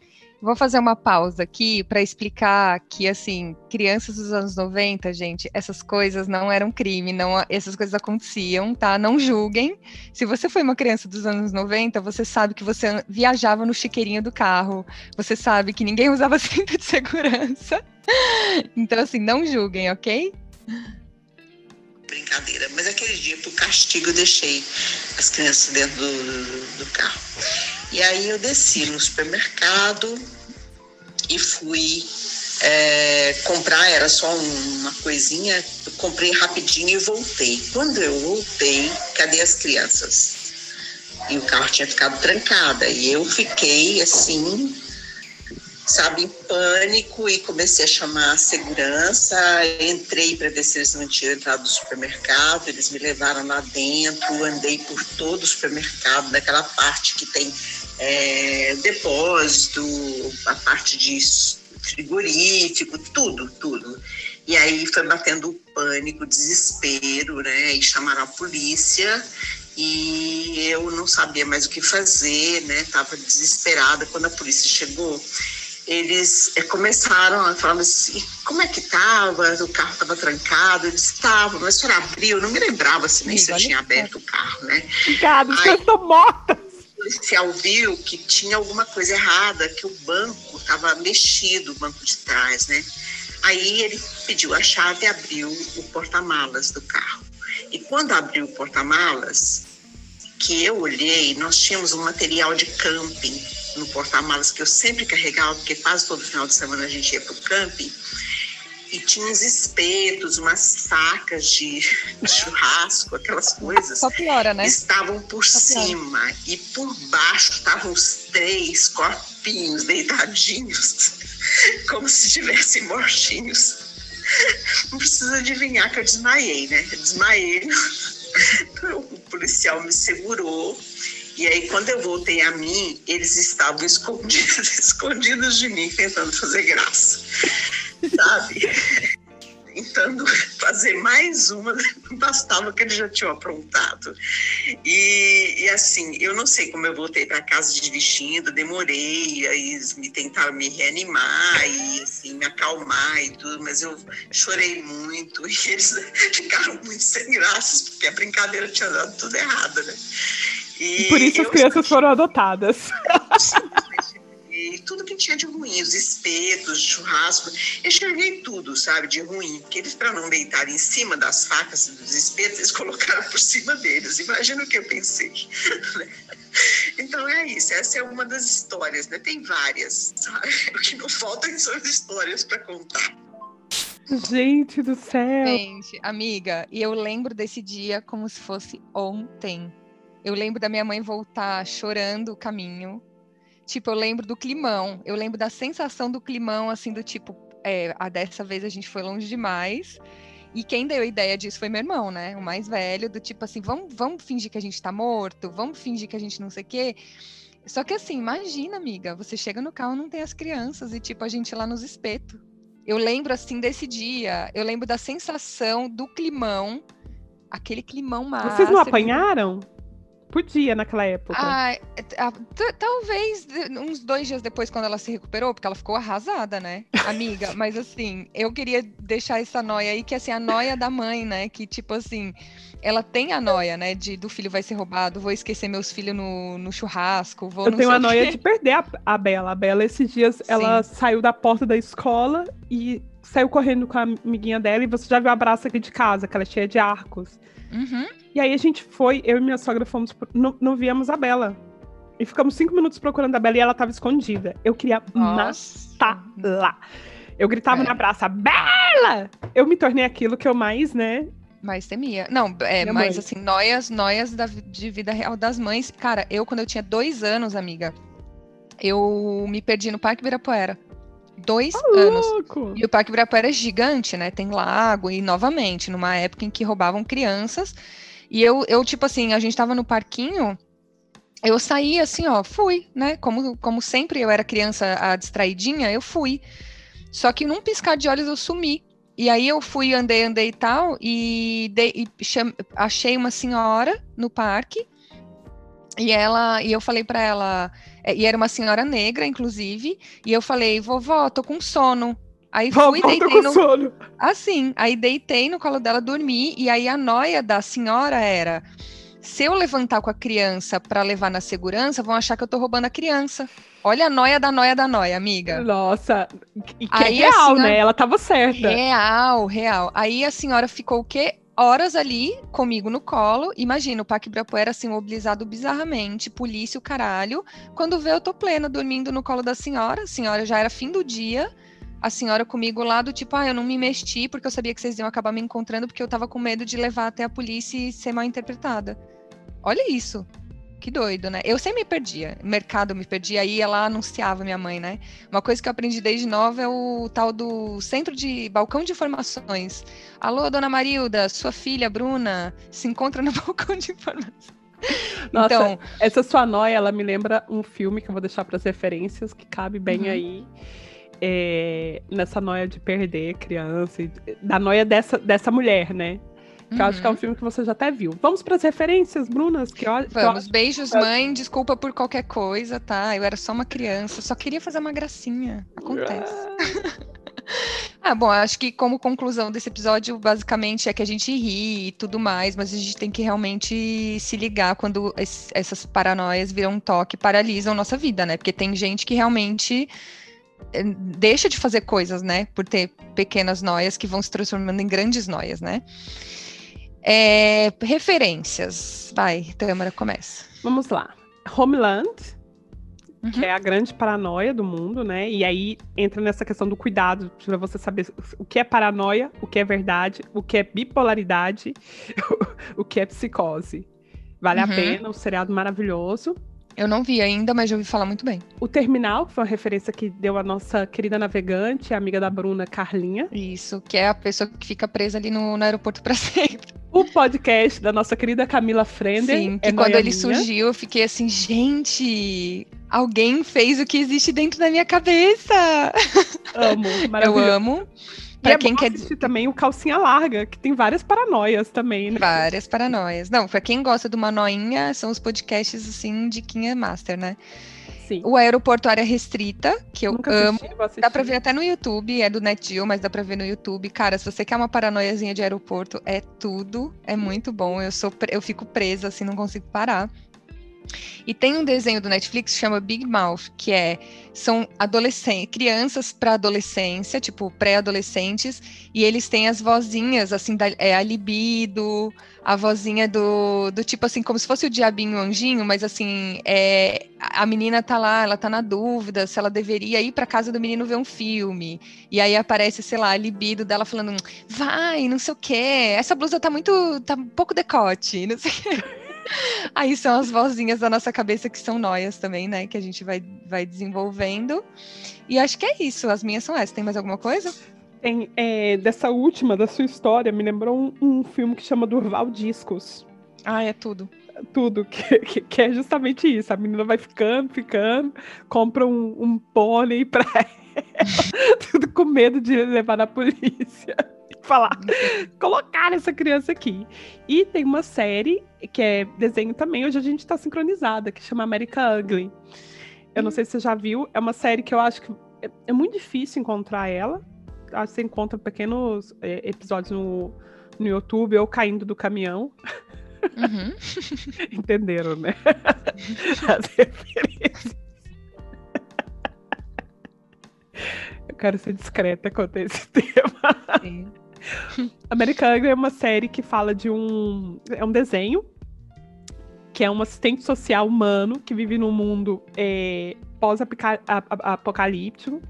Speaker 2: Vou fazer uma pausa aqui para explicar que, assim, crianças dos anos 90, gente, essas coisas não eram crime, não, essas coisas aconteciam, tá? Não julguem. Se você foi uma criança dos anos 90, você sabe que você viajava no chiqueirinho do carro, você sabe que ninguém usava [LAUGHS] cinto de segurança. Então, assim, não julguem, ok?
Speaker 5: Brincadeira, mas aquele dia, por castigo, eu deixei as crianças dentro do, do, do carro. E aí eu desci no supermercado e fui é, comprar, era só uma coisinha, eu comprei rapidinho e voltei. Quando eu voltei, cadê as crianças? E o carro tinha ficado trancado. E eu fiquei assim, sabe, em pânico e comecei a chamar a segurança. Entrei para ver se eles não tinham entrado no supermercado. Eles me levaram lá dentro, andei por todo o supermercado, naquela parte que tem é, depósito, a parte de frigorífico, tudo, tudo. E aí foi batendo o pânico, o desespero, né? E chamaram a polícia e eu não sabia mais o que fazer, né? Tava desesperada quando a polícia chegou. Eles é, começaram a falar assim, como é que tava? O carro estava trancado. Disse, tava, mas a senhora abriu. não me lembrava assim, nem se eu tinha aberto o carro, né?
Speaker 1: Obrigada, eu estou morta
Speaker 5: policial viu que tinha alguma coisa errada, que o banco estava mexido, o banco de trás, né? Aí ele pediu a chave e abriu o porta-malas do carro. E quando abriu o porta-malas, que eu olhei, nós tínhamos um material de camping no porta-malas que eu sempre carregava, porque quase todo final de semana a gente ia para o camping e tinha uns espetos, umas facas de, churrasco, aquelas coisas.
Speaker 2: Só piora, né?
Speaker 5: Estavam por Só cima piora. e por baixo estavam os três corpinhos deitadinhos, [LAUGHS] como se estivessem mortinhos. Não precisa adivinhar que eu desmaiei, né? Eu desmaiei. [LAUGHS] O policial me segurou. E aí, quando eu voltei a mim, eles estavam escondidos, [LAUGHS] escondidos de mim, tentando fazer graça sabe? Tentando fazer mais uma, não bastava que eles já tinham aprontado. E, e, assim, eu não sei como eu voltei para casa dirigindo, demorei, aí me tentaram me reanimar e assim, me acalmar e tudo, mas eu chorei muito e eles [LAUGHS] ficaram muito sem graças, porque a brincadeira tinha dado tudo errado, né?
Speaker 1: E, por isso as crianças foram adotadas. [LAUGHS]
Speaker 5: e tudo que tinha de ruim, os espetos, churrasco, eu cheguei tudo, sabe, de ruim, porque eles, para não deitar em cima das facas e dos espetos, eles [LAUGHS] colocaram por cima deles. Imagina o que eu pensei. [LAUGHS] Então é isso, essa é uma das histórias, né? Tem várias, sabe? O que não faltam são as histórias para contar.
Speaker 1: Gente do céu!
Speaker 2: Gente, amiga, e eu lembro desse dia como se fosse ontem. Eu lembro da minha mãe voltar chorando o caminho, Tipo, eu lembro do climão, eu lembro da sensação do climão, assim, do tipo, é, a dessa vez a gente foi longe demais. E quem deu a ideia disso foi meu irmão, né? O mais velho, do tipo assim, vamos, vamos fingir que a gente tá morto, vamos fingir que a gente não sei o quê. Só que assim, imagina, amiga, você chega no carro não tem as crianças e tipo a gente lá nos espetos. Eu lembro assim desse dia, eu lembro da sensação do climão, aquele climão massa.
Speaker 1: Vocês não apanharam? Podia naquela época.
Speaker 2: Ah, talvez uns dois dias depois, quando ela se recuperou, porque ela ficou arrasada, né, amiga? [LAUGHS] Mas assim, eu queria deixar essa noia aí, que assim, a noia da mãe, né? Que tipo assim, ela tem a noia, né? De do filho vai ser roubado, vou esquecer meus filhos no, no churrasco, vou
Speaker 1: Eu tenho a noia de perder a, a Bela. A Bela, esses dias, Sim. ela saiu da porta da escola e saiu correndo com a amiguinha dela, e você já viu a braça aqui de casa, que ela é cheia de arcos.
Speaker 2: Uhum.
Speaker 1: E aí a gente foi, eu e minha sogra fomos, não, não víamos a Bela. E ficamos cinco minutos procurando a Bela e ela estava escondida. Eu queria matá-la. Eu gritava
Speaker 2: É.
Speaker 1: na praça, Bela! Eu me tornei aquilo que eu mais, né?
Speaker 2: Mais temia. Não, é,
Speaker 1: Minha
Speaker 2: mas
Speaker 1: mãe.
Speaker 2: assim, noias, noias da, de vida real das mães. Cara, eu, quando eu tinha dois anos, amiga, eu me perdi no Parque Ibirapuera. Dois anos.
Speaker 1: Louco!
Speaker 2: E o Parque Ibirapuera é gigante, né? Tem lago e, novamente, numa época em que roubavam crianças. E eu, eu tipo assim, a gente tava no parquinho, eu saí assim, ó, fui, né? Como, como sempre eu era criança a distraidinha, eu fui. Só que num piscar de olhos eu sumi. E aí eu fui, andei, andei e tal, e, dei- e cham- achei uma senhora no parque. E ela, e eu falei pra ela, e era uma senhora negra, inclusive, e eu falei, vovó, tô com sono. Aí
Speaker 1: Vó,
Speaker 2: fui, deitei
Speaker 1: com
Speaker 2: no,
Speaker 1: sono.
Speaker 2: Assim, aí deitei no colo dela, dormi, e aí a noia da senhora era: se eu levantar com a criança para levar na segurança, vão achar que eu tô roubando a criança. Olha a noia da noia da noia, amiga.
Speaker 1: Nossa, e que
Speaker 2: Aí,
Speaker 1: é real, né? Ela tava certa.
Speaker 2: Real, real. Aí a senhora ficou o quê? Horas ali comigo no colo. Imagina, o Parque Ibirapuera assim, mobilizado bizarramente, polícia, o caralho. Quando vê, eu tô plena, dormindo no colo da senhora. A senhora já era fim do dia. A senhora comigo lá do tipo, ah, eu não me mexi porque eu sabia que vocês iam acabar me encontrando porque eu tava com medo de levar até a polícia e ser mal interpretada. Olha isso. Que doido, né? Eu sempre me perdia. Mercado me perdia, aí ela anunciava minha mãe, né? Uma coisa que eu aprendi desde nova é o tal do centro de balcão de informações. Alô, dona Marilda, sua filha Bruna se encontra no [LAUGHS] balcão de informações.
Speaker 1: Nossa,
Speaker 2: então,
Speaker 1: essa sua noia, ela me lembra um filme que eu vou deixar para as referências, que cabe bem
Speaker 2: Uhum.
Speaker 1: aí. é, nessa noia de perder criança, da noia dessa, dessa mulher, né? Que eu acho que é um
Speaker 2: uhum.
Speaker 1: filme que você já até viu. Vamos para as referências, Brunas? Que eu, que eu
Speaker 2: Vamos, beijos, mãe. Desculpa por qualquer coisa, tá? Eu era só uma criança, só queria fazer uma gracinha. Acontece. Ah, [LAUGHS] bom, acho que como conclusão desse episódio, basicamente é que a gente ri e tudo mais, mas a gente tem que realmente se ligar quando es- essas paranoias viram um toque e paralisam nossa vida, né? Porque tem gente que realmente eh, deixa de fazer coisas, né? Por ter pequenas noias que vão se transformando em grandes noias, né? É, referências. Vai, Tâmara, começa.
Speaker 1: Vamos lá. Homeland,
Speaker 2: Uhum.
Speaker 1: que é a grande paranoia do mundo, né? E aí entra nessa questão do cuidado para você saber o que é paranoia, o que é verdade, o que é bipolaridade, [LAUGHS] o que é psicose. Vale
Speaker 2: Uhum.
Speaker 1: a pena, um seriado maravilhoso.
Speaker 2: Eu não vi ainda, mas já ouvi falar muito bem.
Speaker 1: O Terminal, que foi uma referência que deu a nossa querida navegante, amiga da Bruna, Carlinha.
Speaker 2: Isso, que é a pessoa que fica presa ali no, no aeroporto para [LAUGHS] sempre.
Speaker 1: O podcast da nossa querida Camila Frender.
Speaker 2: Sim, que
Speaker 1: é
Speaker 2: quando ele surgiu, eu fiquei assim, gente, alguém fez o que existe dentro da minha cabeça.
Speaker 1: Amo, [LAUGHS]
Speaker 2: Eu
Speaker 1: maravilhoso.
Speaker 2: amo. Pra
Speaker 1: é
Speaker 2: quem quer
Speaker 1: assistir também o Calcinha Larga, que tem várias paranoias também, né?
Speaker 2: várias paranoias. Não, pra quem gosta de uma noinha, são os podcasts assim de Quinha Master, né?
Speaker 1: Sim.
Speaker 2: O Aeroporto Área Restrita, que eu
Speaker 1: Nunca
Speaker 2: amo.
Speaker 1: assisti.
Speaker 2: Dá pra ver até no YouTube, é do NetGeo, mas dá pra ver no YouTube. Cara, se você quer uma paranoiazinha de aeroporto, é tudo, é muito bom. Eu sou, eu fico presa assim, não consigo parar. E tem um desenho do Netflix que chama Big Mouth, que é são adolescentes, crianças para adolescência, tipo pré-adolescentes, e eles têm as vozinhas assim, da, é a libido, a vozinha do, do tipo assim, como se fosse o diabinho anjinho, mas assim, é, a menina tá lá, ela tá na dúvida se ela deveria ir pra casa do menino ver um filme. E aí aparece, sei lá, a libido dela falando: "Vai, não sei o quê. Essa blusa tá muito, tá um pouco decote, não sei o quê". [LAUGHS] Aí são as vozinhas da nossa cabeça que são noias também, né, que a gente vai vai desenvolvendo. E acho que é isso, as minhas são essas. Tem mais alguma coisa?
Speaker 1: Tem, é, dessa última, da sua história, me lembrou um, um filme que chama Durval Discos.
Speaker 2: Ah, é tudo.
Speaker 1: Tudo, que, que, que é justamente isso. A menina vai ficando, ficando, compra um, um pônei pra [LAUGHS] ela, tudo com medo de levar na polícia. Falar, [LAUGHS] colocar essa criança aqui. E tem uma série que é desenho também, hoje a gente tá sincronizada, que chama American Ugly. Eu não sei se você já viu, é uma série que eu acho que é, é muito difícil encontrar ela. Acho que Você encontra pequenos é, episódios no, no YouTube ou caindo do caminhão.
Speaker 2: Uhum. [LAUGHS]
Speaker 1: Entenderam, né? [LAUGHS] As referências. Eu quero ser discreta quanto a esse tema.
Speaker 2: Sim.
Speaker 1: American Ugly é uma série que fala de um. É um desenho que é um assistente social humano que vive num mundo é, pós-apocalíptico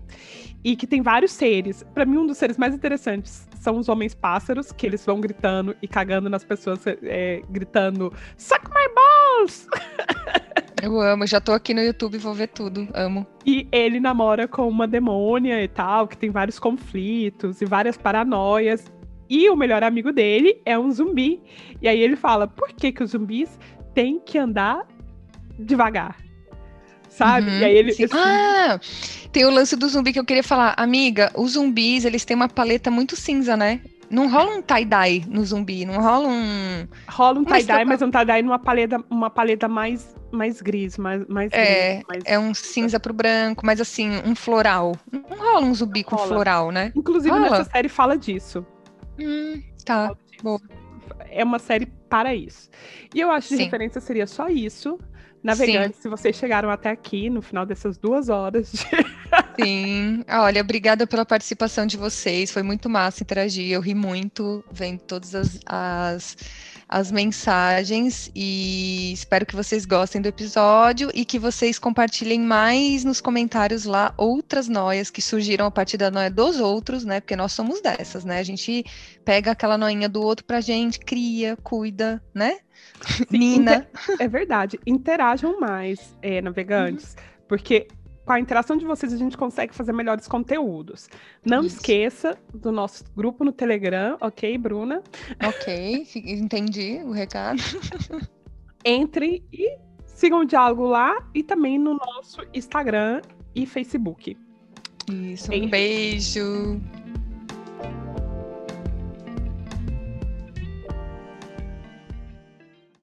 Speaker 1: e que tem vários seres. Para mim, um dos seres mais interessantes são os homens pássaros, que eles vão gritando e cagando nas pessoas, é, gritando: Suck my balls! [LAUGHS]
Speaker 2: Eu amo, já tô aqui no YouTube, vou ver tudo, amo.
Speaker 1: E ele namora com uma demônia e tal, que tem vários conflitos e várias paranoias. E o melhor amigo dele é um zumbi. E aí ele fala: por que, que os zumbis têm que andar devagar? Sabe?
Speaker 2: Uhum,
Speaker 1: e aí ele.
Speaker 2: Assim... Ah! Tem o lance do zumbi que eu queria falar. Amiga, os zumbis, eles têm uma paleta muito cinza, né? Não rola um tie-dye no zumbi, não rola um.
Speaker 1: Rola um tie-dye, mas um tie-dye numa paleta, uma paleta mais, mais gris, mais, mais
Speaker 2: É,
Speaker 1: gris, mais...
Speaker 2: é um cinza pro branco, mas assim, um floral. Não rola um zumbi com floral, né?
Speaker 1: Inclusive,
Speaker 2: rola.
Speaker 1: nessa série fala disso.
Speaker 2: Hum, tá.
Speaker 1: Fala disso.
Speaker 2: boa.
Speaker 1: É uma série para isso. E eu acho que de
Speaker 2: Sim.
Speaker 1: referência seria só isso. Navegantes, se vocês chegaram até aqui, no final dessas duas horas de [LAUGHS]
Speaker 2: Sim. Olha, obrigada pela participação de vocês. Foi muito massa interagir. Eu ri muito vendo todas as, as, as mensagens e espero que vocês gostem do episódio e que vocês compartilhem mais nos comentários lá outras noias que surgiram a partir da noia dos outros, né? Porque nós somos dessas, né? A gente pega aquela noinha do outro pra gente, cria, cuida, né? Mina.
Speaker 1: É verdade. Interajam mais, é, navegantes, porque com a interação de vocês a gente consegue fazer melhores conteúdos. Não
Speaker 2: Isso.
Speaker 1: esqueça do nosso grupo no Telegram, ok, Bruna?
Speaker 2: Ok, entendi o recado. [LAUGHS]
Speaker 1: Entre e sigam o diálogo lá e também no nosso Instagram e Facebook.
Speaker 2: Isso,
Speaker 1: Beijo.
Speaker 2: um beijo.